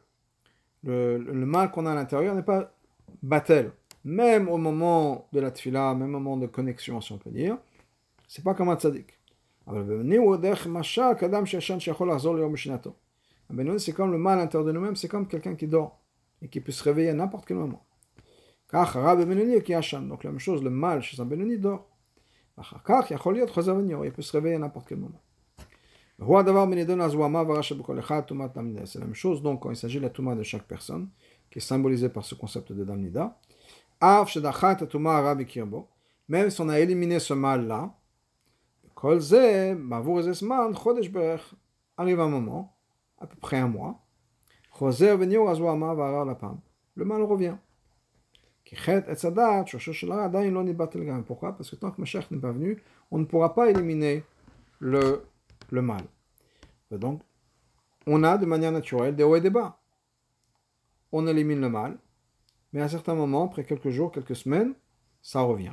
le, le mal qu'on a à l'intérieur n'est pas battel. Même au moment de la tfila, même au moment de connexion, si on peut dire, c'est pas comme un tzaddik. Un Benoni, c'est comme le mal à l'intérieur de nous-mêmes, c'est comme quelqu'un qui dort et qui peut se réveiller à n'importe quel moment. Donc la même chose, le mal chez un Benoni dort. Il peut se réveiller à n'importe quel moment. C'est la même chose. Donc quand il s'agit de la Touma de chaque personne, qui est symbolisée par ce concept de Damnida. Même si on a éliminé ce mal-là, arrive un moment, à peu près un mois, le mal revient. Pourquoi? Parce que tant que Mashiach n'est pas venu, on ne pourra pas éliminer le le mal. donc, on a de manière naturelle des hauts et des bas. On élimine le mal, mais à un certain moment, après quelques jours, quelques semaines, ça revient.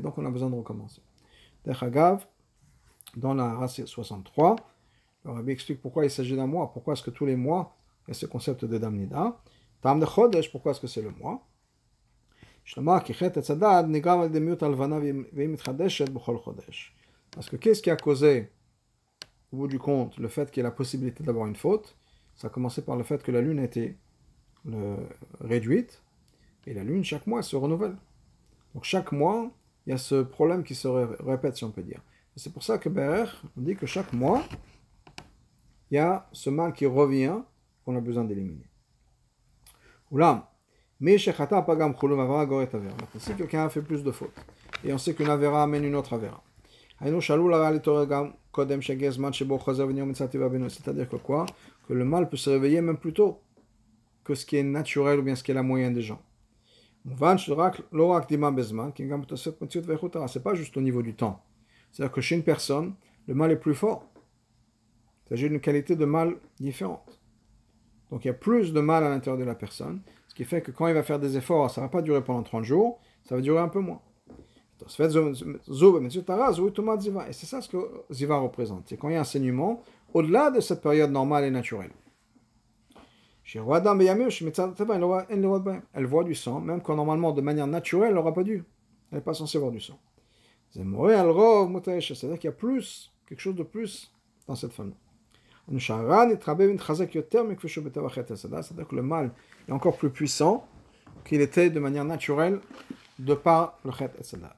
Donc on a besoin de recommencer. Dans la race 63, le rabbi explique pourquoi il s'agit d'un mois, pourquoi est-ce que tous les mois, il y a ce concept de Damnida. Tam de Chodesh, pourquoi est-ce que c'est le mois? Parce que qu'est-ce qui a causé, au bout du compte, le fait qu'il y ait la possibilité d'avoir une faute Ça a commencé par le fait que la lune était réduite, et la lune, chaque mois, se renouvelle. Donc chaque mois, il y a ce problème qui se répète, si on peut dire. C'est pour ça que BR, on dit que chaque mois, il y a ce mal qui revient qu'on a besoin d'éliminer. Oulam, mais si quelqu'un a fait plus de fautes, et on sait qu'une avera amène une autre avera. C'est-à-dire que quoi? Que le mal peut se réveiller même plus tôt que ce qui est naturel ou bien ce qui est la moyenne des gens. C'est pas juste au niveau du temps. C'est-à-dire que chez une personne, le mal est plus fort. Il s'agit d'une qualité de mal différente. Donc il y a plus de mal à l'intérieur de la personne, qui fait que quand il va faire des efforts, ça va pas durer pendant 30 jours, ça va durer un peu moins. Et c'est ça ce que Ziva représente. C'est quand il y a un saignement au-delà de cette période normale et naturelle. Elle voit du sang, même quand normalement, de manière naturelle, elle n'aura pas dû. Elle n'est pas censée voir du sang. C'est-à-dire qu'il y a plus, quelque chose de plus dans cette femme. C'est-à-dire que le mal est encore plus puissant qu'il était de manière naturelle de par le chet et sadat.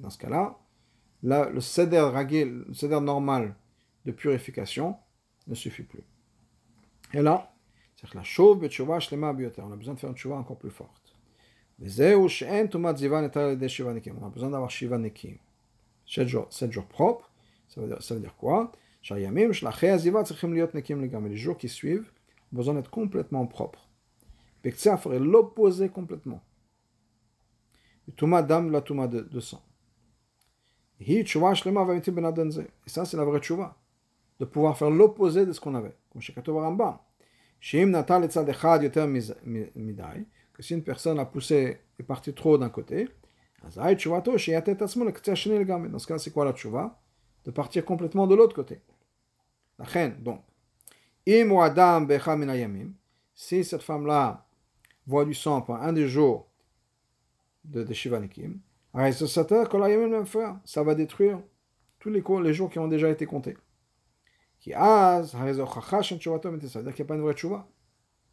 Dans ce cas-là, le seder le normal de purification ne suffit plus. Et là, c'est bioter. On a besoin de faire une chouva encore plus forte. On a besoin d'avoir shiva nekim. 7 jours, 7 jours propres. Ça veut dire, ça veut dire quoi? Les jours qui suivent ont besoin d'être complètement propres. Bektsea ferait l'opposé complètement. Touma dam la touma de, de sang. Et ça, c'est la vraie tchouva. De pouvoir faire l'opposé de ce qu'on avait. Comme chez Katova Rambam. Que si une personne a poussé, est partie trop d'un côté, dans ce cas, c'est quoi la tchouva? De partir complètement de l'autre côté. Donc. Si cette femme-là voit du sang pendant un des jours de, de Shivanikim, ça va détruire tous les, jours qui ont déjà été comptés. C'est-à-dire qu'il n'y a pas une vraie tchouva.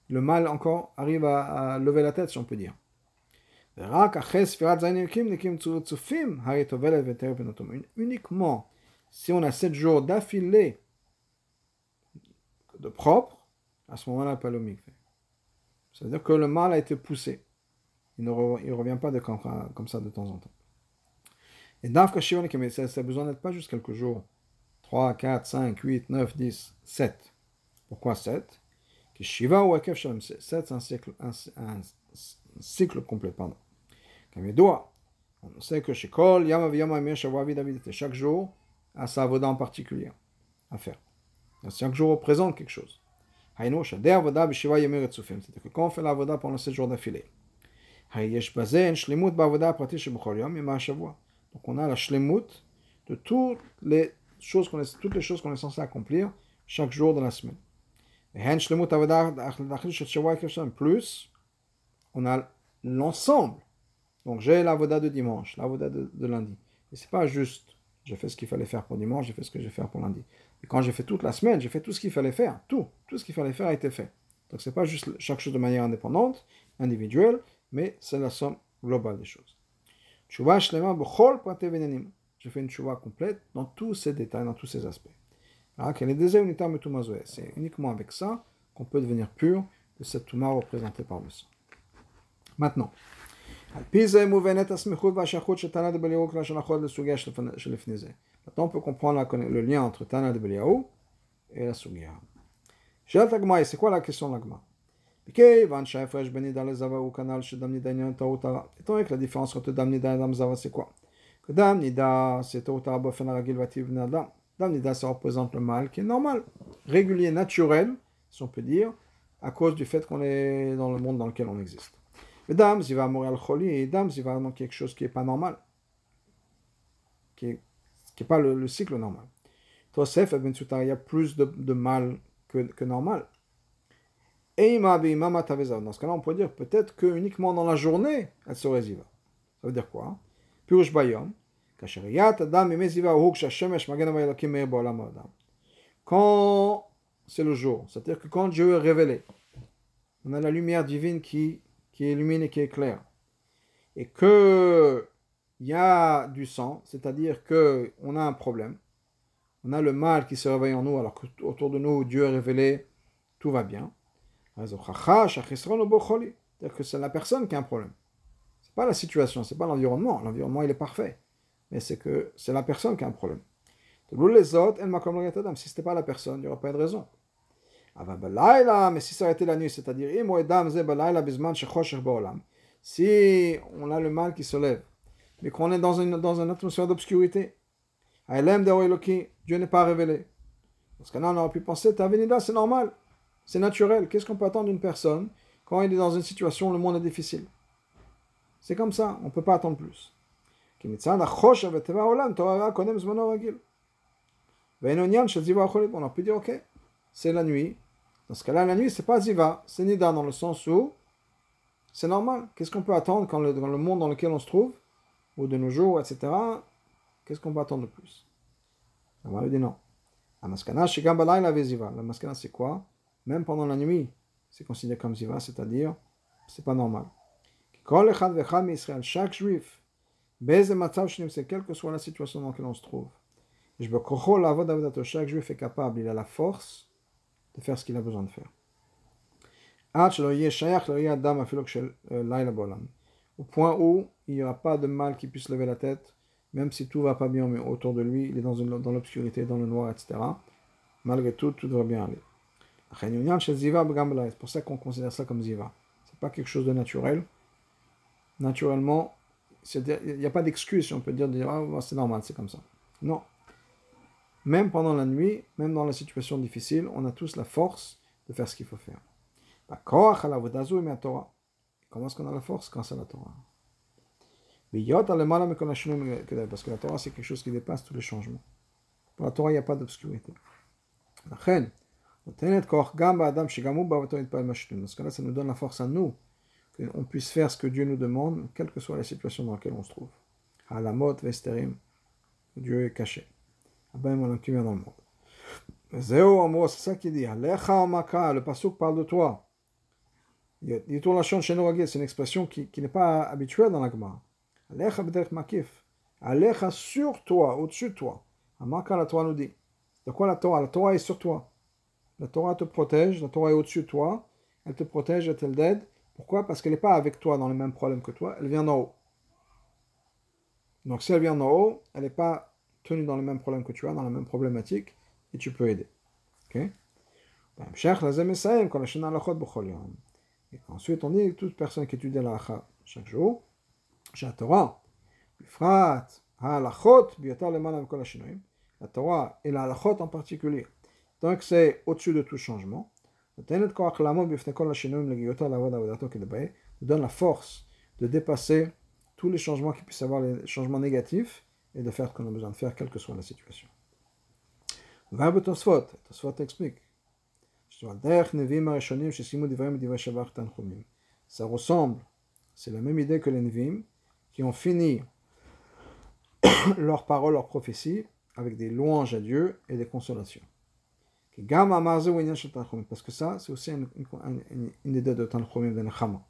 Le mal encore arrive à lever la tête, si on peut dire. Uniquement si on a 7 jours d'affilée de propre, à ce moment-là, pas le mikveh. C'est-à-dire que le mal a été poussé. Il ne revient pas comme ça de temps en temps. Et Dafka Shiva ça a besoin d'être pas juste quelques jours. 3, 4, 5, 8, 9, 10, 7. Pourquoi 7 Shiva ou 7, c'est un cycle, un, un cycle complet, pardon. On sait que chez Kol, chaque jour a sa avoda en particulier à faire. Chaque jour représente quelque chose. Quand on fait l'avoda pendant 7 jours d'affilée, donc on a la shlemut de toutes les choses qu'on est, toutes les choses qu'on est censé accomplir chaque jour de la semaine. Plus, on a l'ensemble donc j'ai la voda de dimanche, la voda de, lundi. Et c'est pas juste, j'ai fait ce qu'il fallait faire pour dimanche, j'ai fait ce que j'ai fait pour lundi. Et quand j'ai fait toute la semaine, j'ai fait tout ce qu'il fallait faire. Tout, tout ce qu'il fallait faire a été fait. Donc c'est pas juste chaque chose de manière indépendante, individuelle, mais c'est la somme globale des choses. J'ai fait une chouva complète dans tous ces détails, dans tous ces aspects. C'est uniquement avec ça qu'on peut devenir pur de cette touma représentée par le sang. Maintenant, Maintenant, on peut comprendre le lien entre Tana de Beliaou et la Sugia. c'est quoi la question de l'Agma Étant la différence entre Dam Nida et Dam Zava, c'est quoi? Que Dam Nida, c'est Tautara Bofen Ragil Vativ Dam. Dam Nida, ça représente le mal qui est normal, régulier, naturel, si on peut dire, à cause du fait qu'on est dans le monde dans lequel on existe. Mais dame, il va mourir kholi, et dame, il va avoir quelque chose qui n'est pas normal, qui n'est est pas le, le, cycle normal. Tosef, ben il y a plus de, mal que, normal. Et dans ce cas-là, on peut dire peut-être que uniquement dans la journée, elle serait ziva. Ça veut dire quoi Pirush bayom, quand c'est le jour, c'est-à-dire que quand Dieu est révélé, on a la lumière divine qui qui illumine et qui est clair, et que il y a du sang, c'est-à-dire que on a un problème, on a le mal qui se réveille en nous, alors que autour de nous Dieu est révélé, tout va bien. C'est-à-dire que c'est la personne qui a un problème. C'est pas la situation, c'est pas l'environnement. L'environnement il est parfait, mais c'est que c'est la personne qui a un problème. Si c'était pas la personne, il n'y aurait pas de raison. Mais si ça aurait été la nuit, c'est-à-dire, si on a le mal qui se lève, mais qu'on est dans une, dans une atmosphère d'obscurité, Dieu n'est pas révélé. Parce que là, on aurait pu penser, venida, c'est normal, c'est naturel. Qu'est-ce qu'on peut attendre d'une personne quand il est dans une situation où le monde est difficile C'est comme ça, on ne peut pas attendre plus. On a pu dire, ok, c'est la nuit. Dans ce cas-là, la nuit, c'est pas ziva, c'est nida dans le sens où c'est normal. Qu'est-ce qu'on peut attendre quand le, dans le monde dans lequel on se trouve, ou de nos jours, etc. Qu'est-ce qu'on peut attendre de plus? On va lui dire non. La maskana, La maskana, c'est quoi? Même pendant la nuit, c'est considéré comme ziva, c'est-à-dire, c'est pas normal. Chaque juif, quelle que soit la situation dans laquelle on se trouve. Chaque juif est capable, il a la force de faire ce qu'il a besoin de faire. Au point où il n'y aura pas de mal qui puisse lever la tête, même si tout va pas bien autour de lui, il est dans, une, dans l'obscurité, dans le noir, etc. Malgré tout, tout va bien aller. C'est pour ça qu'on considère ça comme ziva. C'est pas quelque chose de naturel. Naturellement, il n'y a pas d'excuse on peut dire, dire ah, c'est normal, c'est comme ça. Non. Même pendant la nuit, même dans la situation difficile, on a tous la force de faire ce qu'il faut faire. Comment est-ce qu'on a la force quand c'est la Torah? Parce que la Torah, c'est quelque chose qui dépasse tous les changements. Pour la Torah, il n'y a pas d'obscurité. Dans ce cas-là, ça nous donne la force à nous, qu'on puisse faire ce que Dieu nous demande, quelle que soit la situation dans laquelle on se trouve. À la mode, Dieu est caché. Abba qui vient dans le monde. C'est ça qu'il dit. Le pasuk parle de toi. C'est une expression qui, qui n'est pas habituelle dans la Gemara. Alecha b'derech makif. Alecha sur toi, au-dessus de toi. Amaka, la Torah nous dit. De quoi la Torah? La Torah est sur toi. La Torah te protège, la Torah est au-dessus de toi. Elle te protège, elle t'aide. Pourquoi? Parce qu'elle n'est pas avec toi dans les mêmes problèmes que toi, elle vient d'en haut. Donc si elle vient d'en haut, elle n'est pas tenue dans les mêmes problèmes que tu as, dans la même problématique, et tu peux aider. Ok? Et ensuite, on dit toute personne qui étudie la chaque jour, la Torah, la Torah et la halachot en particulier. Donc c'est au-dessus de tout changement. donne la force de dépasser tous les changements qui puissent avoir, les changements négatifs, et de faire ce qu'on a besoin de faire, quelle que soit la situation. Tosfot explique. Ça ressemble, c'est la même idée que les Nevim, qui ont fini leurs paroles, leurs prophéties, avec des louanges à Dieu et des consolations. Parce que ça, c'est aussi une, une, une idée de Tanchumim, de Nechama.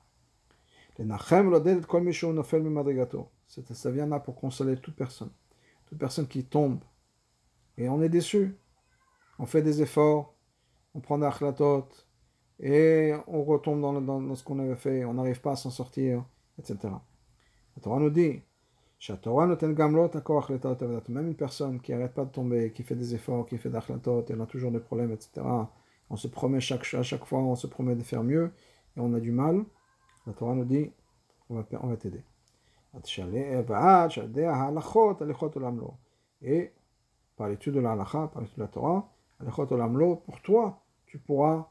Ça vient là pour consoler toute personne. Toute personne qui tombe. Et on est déçu. On fait des efforts on prend des et on retombe dans, dans, ce qu'on avait fait, on n'arrive pas à s'en sortir, etc. La Torah nous dit, même une personne qui n'arrête pas de tomber, qui fait des efforts, qui fait d'achlatot, elle a toujours des problèmes, etc. On se promet chaque, à chaque fois, on se promet de faire mieux, et on a du mal. La Torah nous dit, on va, on va t'aider. Et par l'étude de la par l'étude de la Torah, pour toi, tu pourras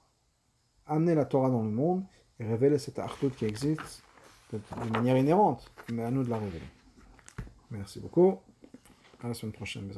amener la Torah dans le monde et révéler cette artout qui existe de, manière inhérente, mais à nous de la révéler. Merci beaucoup. À la semaine prochaine, mes